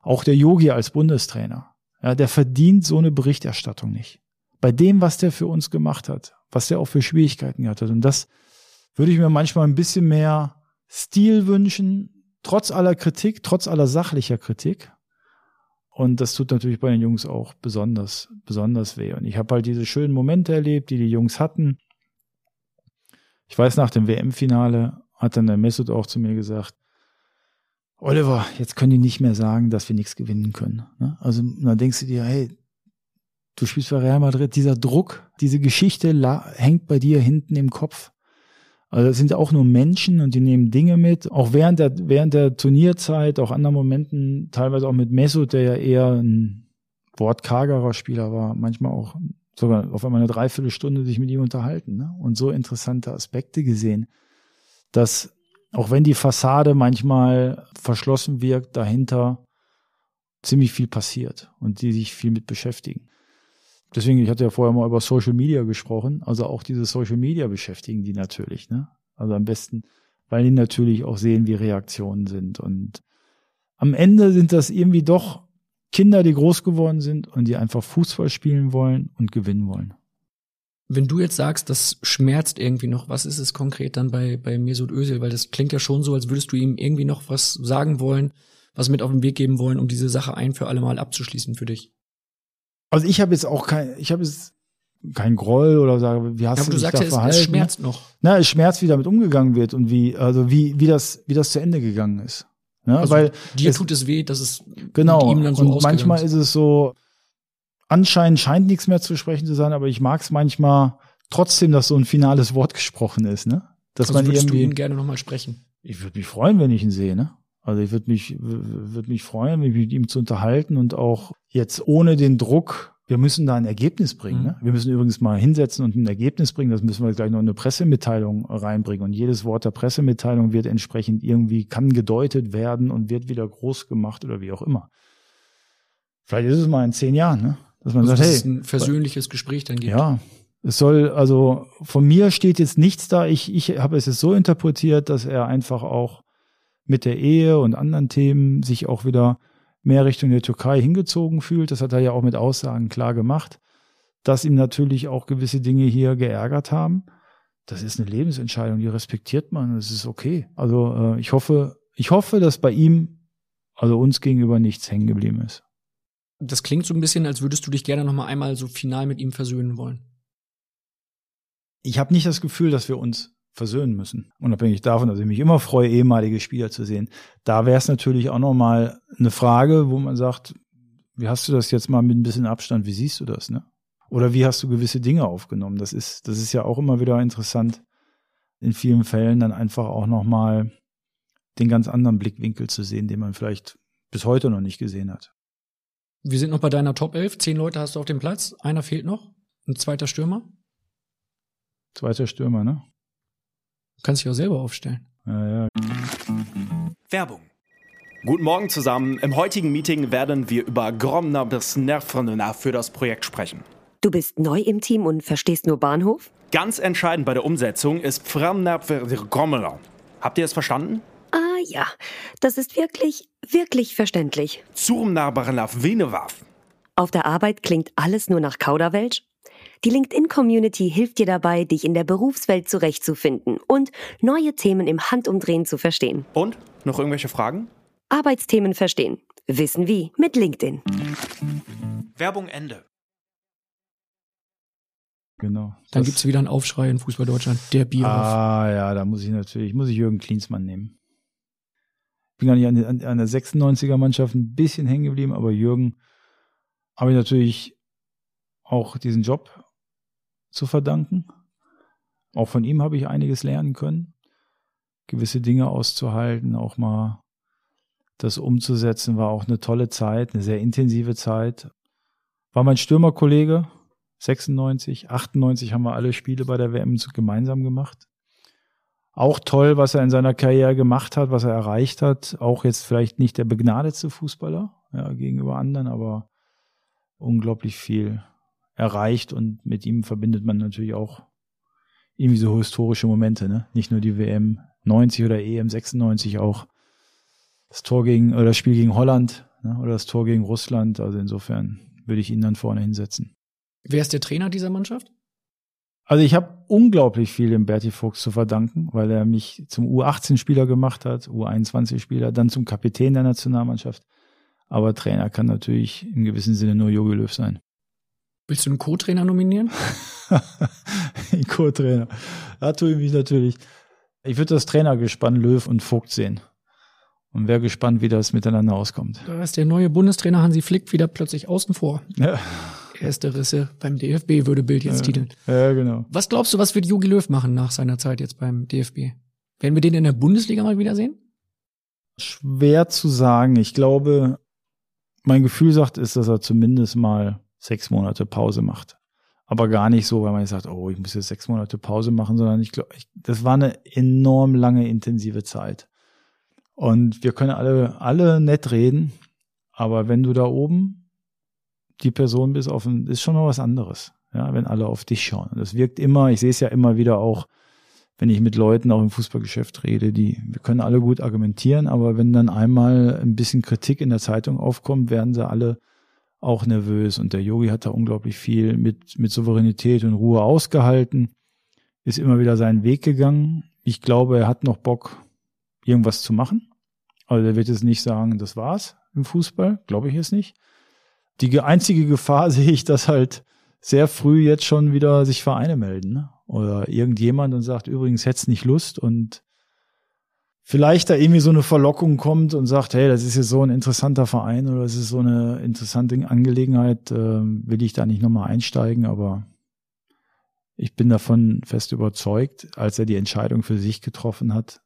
Auch der Yogi als Bundestrainer. Ja, der verdient so eine Berichterstattung nicht. Bei dem, was der für uns gemacht hat, was der auch für Schwierigkeiten gehabt hat. Und das würde ich mir manchmal ein bisschen mehr Stil wünschen, trotz aller Kritik, trotz aller sachlicher Kritik. Und das tut natürlich bei den Jungs auch besonders, besonders weh. Und ich habe halt diese schönen Momente erlebt, die die Jungs hatten. Ich weiß, nach dem WM-Finale hat dann der Mesut auch zu mir gesagt, Oliver, jetzt können die nicht mehr sagen, dass wir nichts gewinnen können. Ne? Also dann denkst du dir, hey, du spielst bei Real Madrid, dieser Druck, diese Geschichte hängt bei dir hinten im Kopf. Also das sind auch nur Menschen und die nehmen Dinge mit. Auch während der, während der Turnierzeit, auch anderen Momenten, teilweise auch mit Mesut, der ja eher ein wortkargerer Spieler war, manchmal auch sogar auf einmal eine Dreiviertelstunde sich mit ihm unterhalten ne? und so interessante Aspekte gesehen, dass auch wenn die Fassade manchmal verschlossen wirkt, dahinter ziemlich viel passiert und die sich viel mit beschäftigen. Deswegen, ich hatte ja vorher mal über Social Media gesprochen, also auch diese Social Media beschäftigen die natürlich, ne? Also am besten, weil die natürlich auch sehen, wie Reaktionen sind. Und am Ende sind das irgendwie doch Kinder, die groß geworden sind und die einfach Fußball spielen wollen und gewinnen wollen. Wenn du jetzt sagst, das schmerzt irgendwie noch, was ist es konkret dann bei, bei Mesut Özil? Weil das klingt ja schon so, als würdest du ihm irgendwie noch was sagen wollen, was mit auf den Weg geben wollen, um diese Sache ein für alle Mal abzuschließen für dich. Also ich habe jetzt auch kein, ich habe jetzt kein Groll oder sage, wie hast ja, du, du dich sagst da ja, verhalten? Es, es schmerzt noch. Na, es schmerzt, wie damit umgegangen wird und wie, also wie, wie das, wie das zu Ende gegangen ist. Ja, also weil dir es, tut es weh, dass es genau, ihm dann so und manchmal ist es so, anscheinend scheint nichts mehr zu sprechen zu sein, aber ich mag es manchmal trotzdem, dass so ein finales Wort gesprochen ist, ne? Dass also man würdest irgendwie, du ihn gerne nochmal sprechen? Ich würde mich freuen, wenn ich ihn sehe, ne? Also ich würde mich, würde mich freuen, mich mit ihm zu unterhalten und auch jetzt ohne den Druck, wir müssen da ein Ergebnis bringen. Mhm. Ne? Wir müssen übrigens mal hinsetzen und ein Ergebnis bringen. Das müssen wir gleich noch in eine Pressemitteilung reinbringen. Und jedes Wort der Pressemitteilung wird entsprechend irgendwie, kann gedeutet werden und wird wieder groß gemacht oder wie auch immer. Vielleicht ist es mal in zehn Jahren, ne? dass man Also, sagt, dass hey, ein versöhnliches Gespräch dann gibt. ja, es soll, also von mir steht jetzt nichts da. Ich, ich habe es jetzt so interpretiert, dass er einfach auch mit der Ehe und anderen Themen sich auch wieder mehr Richtung der Türkei hingezogen fühlt. Das hat er ja auch mit Aussagen klar gemacht, dass ihm natürlich auch gewisse Dinge hier geärgert haben. Das ist eine Lebensentscheidung, die respektiert man. Das ist okay. Also äh, ich hoffe, ich hoffe, dass bei ihm, also uns gegenüber nichts hängen geblieben ist. Das klingt so ein bisschen, als würdest du dich gerne noch mal einmal so final mit ihm versöhnen wollen. Ich habe nicht das Gefühl, dass wir uns versöhnen müssen. Unabhängig davon, dass ich mich immer freue, ehemalige Spieler zu sehen. Da wäre es natürlich auch noch mal eine Frage, wo man sagt, wie hast du das jetzt mal mit ein bisschen Abstand, wie siehst du das, ne? Oder wie hast du gewisse Dinge aufgenommen? Das ist, das ist ja auch immer wieder interessant, in vielen Fällen dann einfach auch noch mal den ganz anderen Blickwinkel zu sehen, den man vielleicht bis heute noch nicht gesehen hat. Wir sind noch bei deiner Top 11. Zehn Leute hast du auf dem Platz. Einer fehlt noch. Ein zweiter Stürmer. Zweiter Stürmer, ne? Du kannst dich auch selber aufstellen. Ja, ja. Werbung. Guten Morgen zusammen. Im heutigen Meeting werden wir über Gromner bis Nervrenna für das Projekt sprechen. Du bist neu im Team und verstehst nur Bahnhof? Ganz entscheidend bei der Umsetzung ist Gromner. Habt ihr es verstanden? Ah ja, das ist wirklich, wirklich verständlich. Zurmnabarnaf Venewaf. Auf der Arbeit klingt alles nur nach Kauderwelsch? Die LinkedIn-Community hilft dir dabei, dich in der Berufswelt zurechtzufinden und neue Themen im Handumdrehen zu verstehen. Und? Noch irgendwelche Fragen? Arbeitsthemen verstehen. Wissen wie mit LinkedIn. Werbung Ende. Genau. Dann Das- gibt's wieder einen Aufschrei in Fußball Deutschland. Der Bierhoff. Ah, ja, da muss ich natürlich, muss ich Jürgen Klinsmann nehmen. Ich bin gar nicht an, der- an, an der 96er Mannschaft ein bisschen hängen geblieben, aber Jürgen habe ich natürlich auch diesen Job zu verdanken. Auch von ihm habe ich einiges lernen können. Gewisse Dinge auszuhalten, auch mal das umzusetzen, war auch eine tolle Zeit, eine sehr intensive Zeit. War mein Stürmerkollege, 96, 98 haben wir alle Spiele bei der WM gemeinsam gemacht. Auch toll, was er in seiner Karriere gemacht hat, was er erreicht hat. Auch jetzt vielleicht nicht der begnadetste Fußballer ja, gegenüber anderen, aber unglaublich viel erreicht und mit ihm verbindet man natürlich auch irgendwie so historische Momente, ne? Nicht nur die WM 90 oder EM 96 auch das Tor gegen oder das Spiel gegen Holland ne? oder das Tor gegen Russland. Also insofern würde ich ihn dann vorne hinsetzen. Wer ist der Trainer dieser Mannschaft? Also ich habe unglaublich viel dem Berti Fuchs zu verdanken, weil er mich zum U18-Spieler gemacht hat, U21-Spieler, dann zum Kapitän der Nationalmannschaft. Aber Trainer kann natürlich im gewissen Sinne nur Jogi Löw sein. Willst du einen Co-Trainer nominieren? Ein Co-Trainer. Da tue ich mich natürlich. Ich würde das Trainergespann Löw und Vogt sehen. Und wäre gespannt, wie das miteinander auskommt. Da ist der neue Bundestrainer Hansi Flick wieder plötzlich außen vor. Ja, Erste Risse beim DFB würde Bild jetzt Ja. titeln. ja genau. Was glaubst du, was wird Jogi Löw machen nach seiner Zeit jetzt beim DFB? Werden wir den in der Bundesliga mal wiedersehen? Schwer zu sagen. Ich glaube, mein Gefühl sagt, ist, dass er zumindest mal sechs Monate Pause macht. Aber gar nicht so, weil man sagt, oh, ich muss jetzt sechs Monate Pause machen, sondern ich glaube, das war eine enorm lange, intensive Zeit. Und wir können alle, alle nett reden, Aber wenn du da oben die Person bist, auf ist schon mal was anderes. Ja, wenn alle auf dich schauen. Und das wirkt immer, ich sehe es ja immer wieder auch, wenn ich mit Leuten auch im Fußballgeschäft rede, die, wir können alle gut argumentieren, aber wenn dann einmal ein bisschen Kritik in der Zeitung aufkommt, werden sie alle auch nervös. Und der Yogi hat da unglaublich viel mit, mit Souveränität und Ruhe ausgehalten, ist immer wieder seinen Weg gegangen. Ich glaube, er hat noch Bock, irgendwas zu machen. Also er wird jetzt nicht sagen, das war's im Fußball, glaube ich jetzt nicht. Die einzige Gefahr sehe ich, dass halt sehr früh jetzt schon wieder sich Vereine melden. Ne? Oder irgendjemand und sagt, übrigens hätt's nicht Lust und vielleicht da irgendwie so eine Verlockung kommt und sagt, hey, das ist jetzt so ein interessanter Verein oder es ist so eine interessante Angelegenheit, äh, will ich da nicht nochmal einsteigen, aber ich bin davon fest überzeugt, als er die Entscheidung für sich getroffen hat,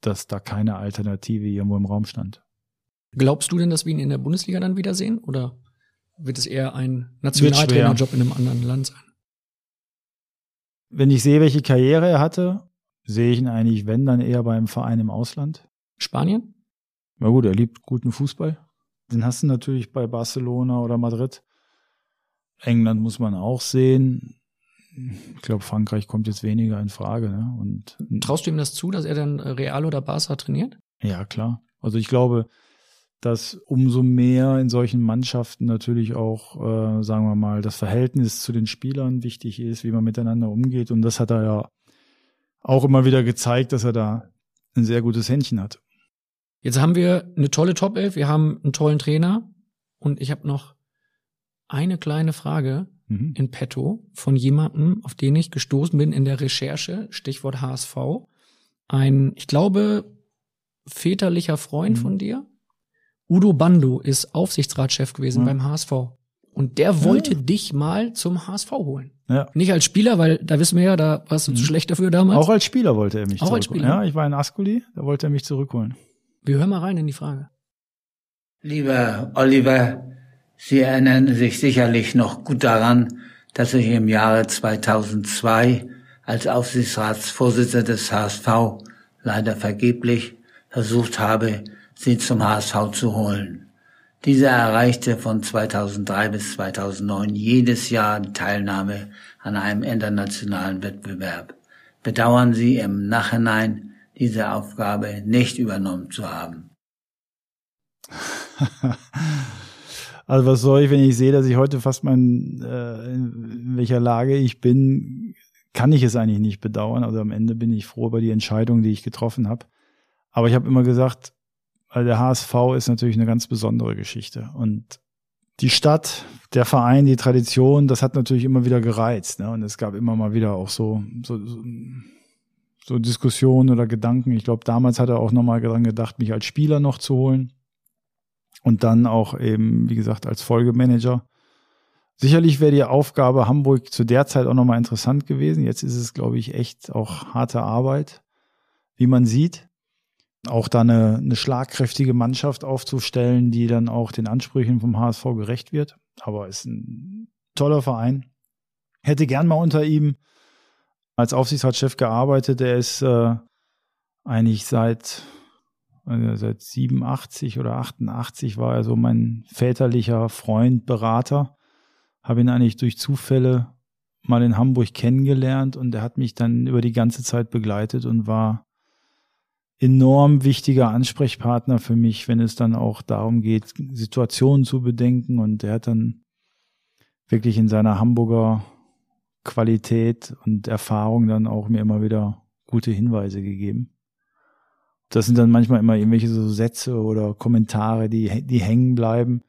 dass da keine Alternative irgendwo im Raum stand. Glaubst du denn, dass wir ihn in der Bundesliga dann wiedersehen oder wird es eher ein Nationaltrainerjob in einem anderen Land sein? Wenn ich sehe, welche Karriere er hatte, sehe ich ihn eigentlich, wenn, dann eher beim Verein im Ausland. Spanien? Na gut, er liebt guten Fußball. Den hast du natürlich bei Barcelona oder Madrid. England muss man auch sehen. Ich glaube, Frankreich kommt jetzt weniger in Frage. Ne? Und Traust du ihm das zu, dass er dann Real oder Barca trainiert? Ja, klar. Also ich glaube, dass umso mehr in solchen Mannschaften natürlich auch, äh, sagen wir mal, das Verhältnis zu den Spielern wichtig ist, wie man miteinander umgeht. Und das hat er ja auch immer wieder gezeigt, dass er da ein sehr gutes Händchen hat. Jetzt haben wir eine tolle Top 11, wir haben einen tollen Trainer und ich habe noch eine kleine Frage mhm. in petto von jemandem, auf den ich gestoßen bin in der Recherche, Stichwort HSV. Ein, ich glaube, väterlicher Freund mhm. von dir. Udo Bando ist Aufsichtsratschef gewesen mhm. beim HSV. Und der wollte ja. dich mal zum HSV holen. Ja. Nicht als Spieler, weil da wissen wir ja, da warst du mhm. zu schlecht dafür damals. Auch als Spieler wollte er mich Auch als Spieler. Ja, ich war in Ascoli, da wollte er mich zurückholen. Wir hören mal rein in die Frage. Lieber Oliver, Sie erinnern sich sicherlich noch gut daran, dass ich im Jahre 2002 als Aufsichtsratsvorsitzender des HSV leider vergeblich versucht habe, Sie zum HSV zu holen. Dieser erreichte von 2003 bis 2009 jedes Jahr die Teilnahme an einem internationalen Wettbewerb. Bedauern Sie im Nachhinein, diese Aufgabe nicht übernommen zu haben. also was soll ich, wenn ich sehe, dass ich heute fast mein, äh, in welcher Lage ich bin, kann ich es eigentlich nicht bedauern. Also am Ende bin ich froh über die Entscheidung, die ich getroffen habe. Aber ich habe immer gesagt, weil der HSV ist natürlich eine ganz besondere Geschichte. Und die Stadt, der Verein, die Tradition, das hat natürlich immer wieder gereizt. Ne? Und es gab immer mal wieder auch so, so, so, so Diskussionen oder Gedanken. Ich glaube, damals hat er auch nochmal daran gedacht, mich als Spieler noch zu holen. Und dann auch eben, wie gesagt, als Folgemanager. Sicherlich wäre die Aufgabe Hamburg zu der Zeit auch nochmal interessant gewesen. Jetzt ist es, glaube ich, echt auch harte Arbeit, wie man sieht auch da eine, eine schlagkräftige Mannschaft aufzustellen, die dann auch den Ansprüchen vom HSV gerecht wird. Aber ist ein toller Verein. Hätte gern mal unter ihm als Aufsichtsratschef gearbeitet. Er ist äh, eigentlich seit also seit 87 oder 88 war er so mein väterlicher Freund, Berater. Habe ihn eigentlich durch Zufälle mal in Hamburg kennengelernt und er hat mich dann über die ganze Zeit begleitet und war enorm wichtiger Ansprechpartner für mich, wenn es dann auch darum geht, Situationen zu bedenken. Und er hat dann wirklich in seiner Hamburger Qualität und Erfahrung dann auch mir immer wieder gute Hinweise gegeben. Das sind dann manchmal immer irgendwelche so Sätze oder Kommentare, die, die hängen bleiben,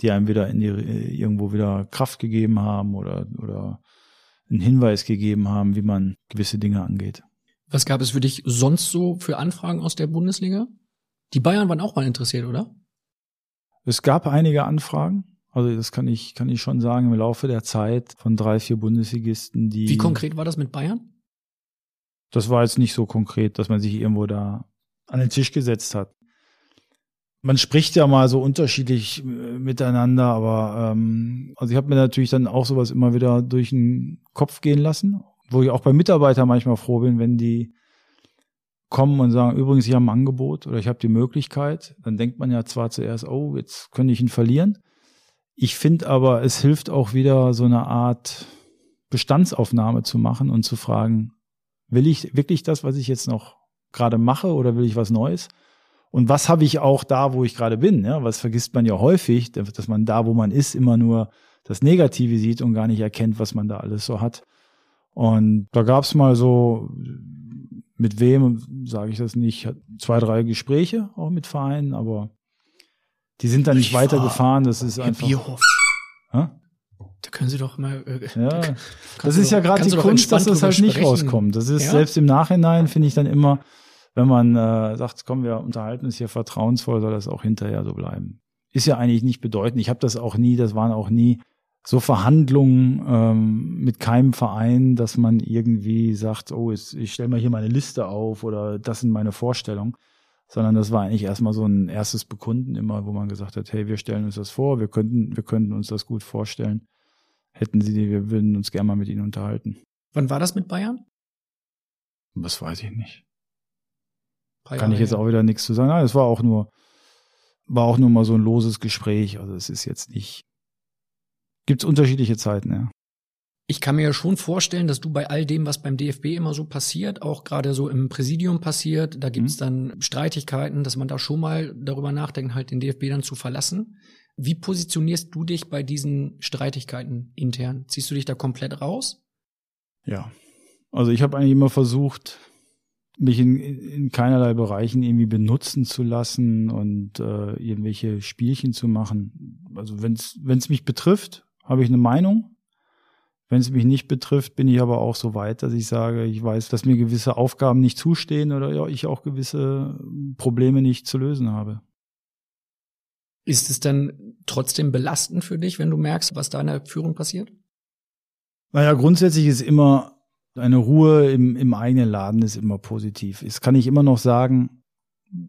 die einem wieder in die, irgendwo wieder Kraft gegeben haben oder, oder einen Hinweis gegeben haben, wie man gewisse Dinge angeht. Was gab es für dich sonst so für Anfragen aus der Bundesliga? Die Bayern waren auch mal interessiert, oder? Es gab einige Anfragen. Also das kann ich, kann ich schon sagen, im Laufe der Zeit von drei, vier Bundesligisten, die. Wie konkret war das mit Bayern? Das war jetzt nicht so konkret, dass man sich irgendwo da an den Tisch gesetzt hat. Man spricht ja mal so unterschiedlich äh, miteinander, aber ähm, also ich habe mir natürlich dann auch sowas immer wieder durch den Kopf gehen lassen wo ich auch bei Mitarbeitern manchmal froh bin, wenn die kommen und sagen, übrigens, ich habe ein Angebot oder ich habe die Möglichkeit, dann denkt man ja zwar zuerst, oh, jetzt könnte ich ihn verlieren. Ich finde aber, es hilft auch wieder so eine Art Bestandsaufnahme zu machen und zu fragen, will ich wirklich das, was ich jetzt noch gerade mache oder will ich was Neues? Und was habe ich auch da, wo ich gerade bin? Ja, was vergisst man ja häufig, dass man da, wo man ist, immer nur das Negative sieht und gar nicht erkennt, was man da alles so hat. Und da gab es mal so, mit wem sage ich das nicht, zwei, drei Gespräche auch mit Vereinen, aber die sind dann nicht weitergefahren. Das ist Herr einfach. Bierhoff. Hä? Da können Sie doch mal. Äh, Ja, das ist ja doch- gerade kannst die Kunst, dass das halt nicht sprechen. rauskommt. Das ist Ja? selbst im Nachhinein finde ich dann immer, wenn man äh, sagt, komm, wir unterhalten uns hier vertrauensvoll, soll das auch hinterher so bleiben. Ist ja eigentlich nicht bedeutend. Ich habe das auch nie, das waren auch nie so Verhandlungen ähm, mit keinem Verein, dass man irgendwie sagt, oh, jetzt, ich stelle mal hier meine Liste auf oder das sind meine Vorstellungen, sondern das war eigentlich erstmal so ein erstes Bekunden immer, wo man gesagt hat, hey, wir stellen uns das vor, wir könnten, wir könnten uns das gut vorstellen. Hätten Sie die, wir würden uns gerne mal mit Ihnen unterhalten. Wann war das mit Bayern? Das weiß ich nicht. Paar Kann ich jetzt auch wieder nichts zu sagen. Nein, es war auch nur, war auch nur mal so ein loses Gespräch. Also es ist jetzt nicht. Gibt es unterschiedliche Zeiten, ja. Ich kann mir ja schon vorstellen, dass du bei all dem, was beim DFB immer so passiert, auch gerade so im Präsidium passiert, da gibt's Mhm. dann Streitigkeiten, dass man da schon mal darüber nachdenkt, halt den DFB dann zu verlassen. Wie positionierst du dich bei diesen Streitigkeiten intern? Ziehst du dich da komplett raus? Ja. Also ich habe eigentlich immer versucht, mich in, in keinerlei Bereichen irgendwie benutzen zu lassen und äh, irgendwelche Spielchen zu machen. Also wenn es mich betrifft, habe ich eine Meinung. Wenn es mich nicht betrifft, bin ich aber auch so weit, dass ich sage, ich weiß, dass mir gewisse Aufgaben nicht zustehen oder ja, ich auch gewisse Probleme nicht zu lösen habe. Ist es dann trotzdem belastend für dich, wenn du merkst, was da in der Führung passiert? Naja, grundsätzlich ist immer eine Ruhe im, im eigenen Laden ist immer positiv. Es kann ich immer noch sagen,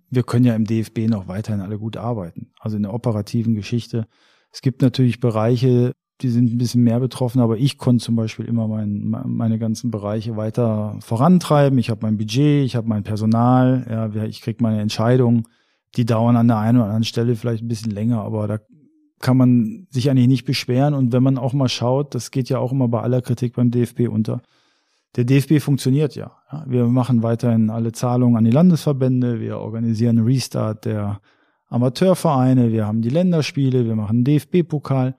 wir können ja im DFB noch weiterhin alle gut arbeiten. Also in der operativen Geschichte. Es gibt natürlich Bereiche, die sind ein bisschen mehr betroffen, aber ich konnte zum Beispiel immer mein, meine ganzen Bereiche weiter vorantreiben. Ich habe mein Budget, ich habe mein Personal, ja, ich kriege meine Entscheidungen. Die dauern an der einen oder anderen Stelle vielleicht ein bisschen länger, aber da kann man sich eigentlich nicht beschweren. Und wenn man auch mal schaut, das geht ja auch immer bei aller Kritik beim DFB unter. Der DFB funktioniert ja. Wir machen weiterhin alle Zahlungen an die Landesverbände. Wir organisieren einen Restart der Amateurvereine. Wir haben die Länderspiele. Wir machen DFB-Pokal.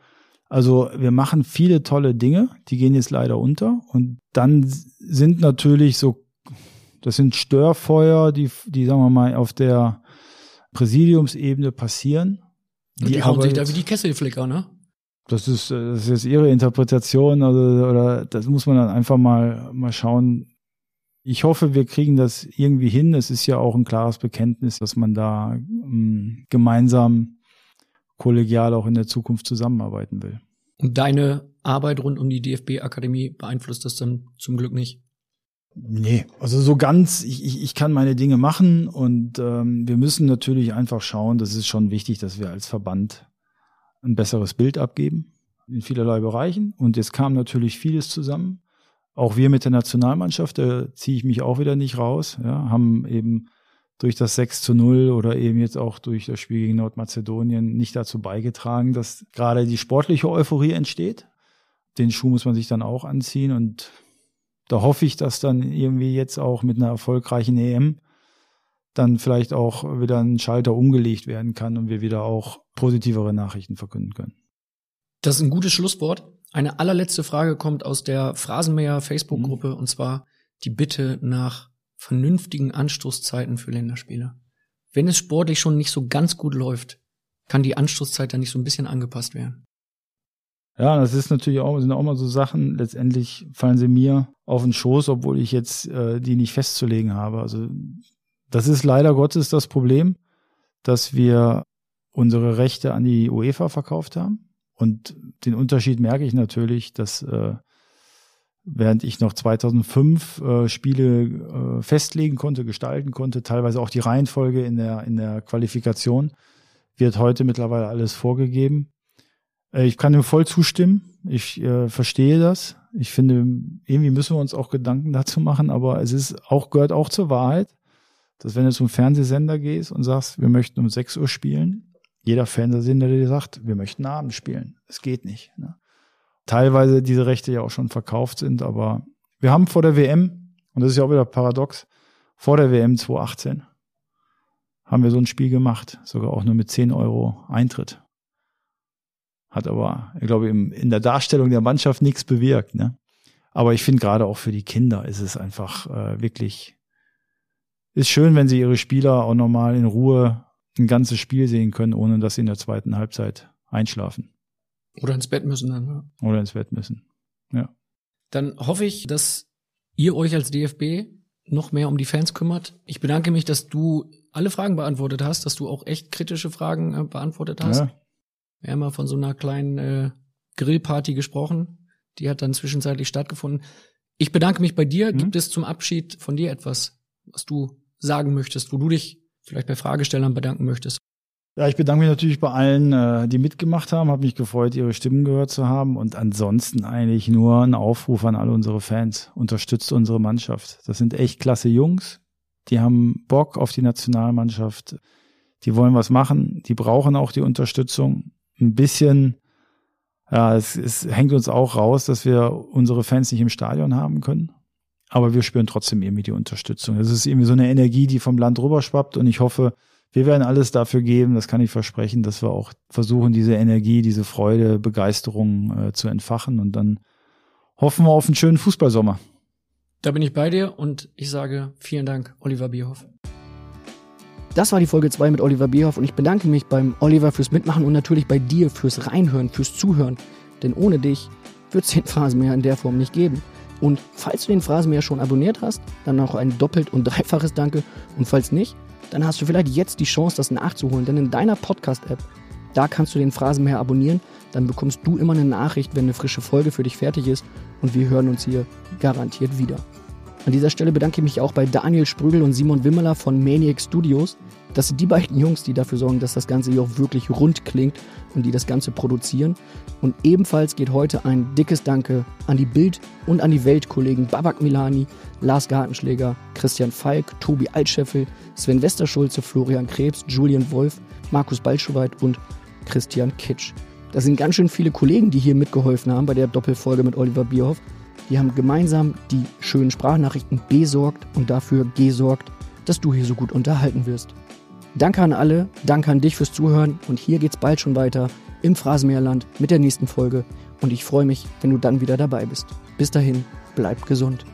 Also wir machen viele tolle Dinge. Die gehen jetzt leider unter. Und dann sind natürlich so, das sind Störfeuer, die, die sagen wir mal auf der Präsidiumsebene passieren. Die, die hauen sich da wie die Kesselflicker, ne? das ist, äh, das ist jetzt ihre Interpretation, also, oder das muss man dann einfach mal, mal schauen. Ich hoffe, wir kriegen das irgendwie hin. Es ist ja auch ein klares Bekenntnis, dass man da ähm, gemeinsam kollegial auch in der Zukunft zusammenarbeiten will. Und deine Arbeit rund um die DFB-Akademie beeinflusst das dann zum Glück nicht. Nee, also so ganz, ich, ich, ich kann meine Dinge machen und ähm, wir müssen natürlich einfach schauen, das ist schon wichtig, dass wir als Verband ein besseres Bild abgeben in vielerlei Bereichen. Und es kam natürlich vieles zusammen. Auch wir mit der Nationalmannschaft, da ziehe ich mich auch wieder nicht raus, ja, haben eben durch das 6 zu 0 oder eben jetzt auch durch das Spiel gegen Nordmazedonien nicht dazu beigetragen, dass gerade die sportliche Euphorie entsteht. Den Schuh muss man sich dann auch anziehen und da hoffe ich, dass dann irgendwie jetzt auch mit einer erfolgreichen EM dann vielleicht auch wieder ein Schalter umgelegt werden kann und wir wieder auch positivere Nachrichten verkünden können. Das ist ein gutes Schlusswort. Eine allerletzte Frage kommt aus der Phrasenmäher Facebook-Gruppe und zwar die Bitte nach vernünftigen Anstoßzeiten für Länderspiele. Wenn es sportlich schon nicht so ganz gut läuft, kann die Anstoßzeit dann nicht so ein bisschen angepasst werden. Ja, das ist natürlich auch, sind auch mal so Sachen, letztendlich fallen sie mir auf den Schoß, obwohl ich jetzt äh, die nicht festzulegen habe. Also das ist leider Gottes das Problem, dass wir unsere Rechte an die UEFA verkauft haben. Und den Unterschied merke ich natürlich, dass äh, während ich noch 2005 äh, Spiele äh, festlegen konnte, gestalten konnte, teilweise auch die Reihenfolge in der, in der Qualifikation, wird heute mittlerweile alles vorgegeben. Äh, ich kann dem voll zustimmen. Ich äh, verstehe das. Ich finde, irgendwie müssen wir uns auch Gedanken dazu machen, aber es ist auch, gehört auch zur Wahrheit, dass wenn du zum Fernsehsender gehst und sagst, wir möchten um 6 Uhr spielen, jeder Fernsehsender dir sagt, wir möchten Abend spielen. Es geht nicht. Ne? Teilweise diese Rechte ja auch schon verkauft sind, aber wir haben vor der WM, und das ist ja auch wieder paradox, vor der WM 2018 haben wir so ein Spiel gemacht, sogar auch nur mit 10 Euro Eintritt. Hat aber, ich glaube, in der Darstellung der Mannschaft nichts bewirkt. Ne? Aber ich finde gerade auch für die Kinder ist es einfach äh, wirklich, ist schön, wenn sie ihre Spieler auch nochmal in Ruhe ein ganzes Spiel sehen können, ohne dass sie in der zweiten Halbzeit einschlafen. Oder ins Bett müssen dann. Ja. Oder ins Bett müssen. Ja. Dann hoffe ich, dass ihr euch als DFB noch mehr um die Fans kümmert. Ich bedanke mich, dass du alle Fragen beantwortet hast, dass du auch echt kritische Fragen äh, beantwortet hast. Ja. Wir haben mal von so einer kleinen äh, Grillparty gesprochen. Die hat dann zwischenzeitlich stattgefunden. Ich bedanke mich bei dir. Mhm. Gibt es zum Abschied von dir etwas, was du sagen möchtest, wo du dich vielleicht bei Fragestellern bedanken möchtest? Ja, ich bedanke mich natürlich bei allen, äh, die mitgemacht haben. Habe mich gefreut, ihre Stimmen gehört zu haben. Und ansonsten eigentlich nur ein Aufruf an alle unsere Fans. Unterstützt unsere Mannschaft. Das sind echt klasse Jungs. Die haben Bock auf die Nationalmannschaft. Die wollen was machen. Die brauchen auch die Unterstützung. Ein bisschen, ja, es, es hängt uns auch raus, dass wir unsere Fans nicht im Stadion haben können. Aber wir spüren trotzdem irgendwie die Unterstützung. Es ist irgendwie so eine Energie, die vom Land rüberschwappt. Und ich hoffe, wir werden alles dafür geben, das kann ich versprechen, dass wir auch versuchen, diese Energie, diese Freude, Begeisterung äh, zu entfachen und dann hoffen wir auf einen schönen Fußballsommer. Da bin ich bei dir und ich sage vielen Dank, Oliver Bierhoff. Das war die Folge 2 mit Oliver Bierhoff und ich bedanke mich beim Oliver fürs Mitmachen und natürlich bei dir fürs Reinhören, fürs Zuhören. Denn ohne dich wird es den Phrasenmäher in der Form nicht geben. Und falls du den Phrasenmäher schon abonniert hast, dann noch ein doppelt und dreifaches Danke. Und falls nicht, dann hast du vielleicht jetzt die Chance, das nachzuholen. Denn in deiner Podcast-App, da kannst du den Phrasenmäher abonnieren. Dann bekommst du immer eine Nachricht, wenn eine frische Folge für dich fertig ist. Und wir hören uns hier garantiert wieder. An dieser Stelle bedanke ich mich auch bei Daniel Sprügel und Simon Wimmeler von Maniac Studios. Das sind die beiden Jungs, die dafür sorgen, dass das Ganze hier auch wirklich rund klingt und die das Ganze produzieren. Und ebenfalls geht heute ein dickes Danke an die Bild- und an die Weltkollegen Babak Milani, Lars Gartenschläger, Christian Falk, Tobi Altscheffel, Sven Westerschulze, Florian Krebs, Julian Wolf, Markus Balschowait und Christian Kitsch. Das sind ganz schön viele Kollegen, die hier mitgeholfen haben bei der Doppelfolge mit Oliver Bierhoff. Die haben gemeinsam die schönen Sprachnachrichten besorgt und dafür gesorgt, dass du hier so gut unterhalten wirst. Danke an alle, danke an dich fürs Zuhören und hier geht's bald schon weiter im Phrasenmeerland mit der nächsten Folge und ich freue mich, wenn du dann wieder dabei bist. Bis dahin, bleib gesund.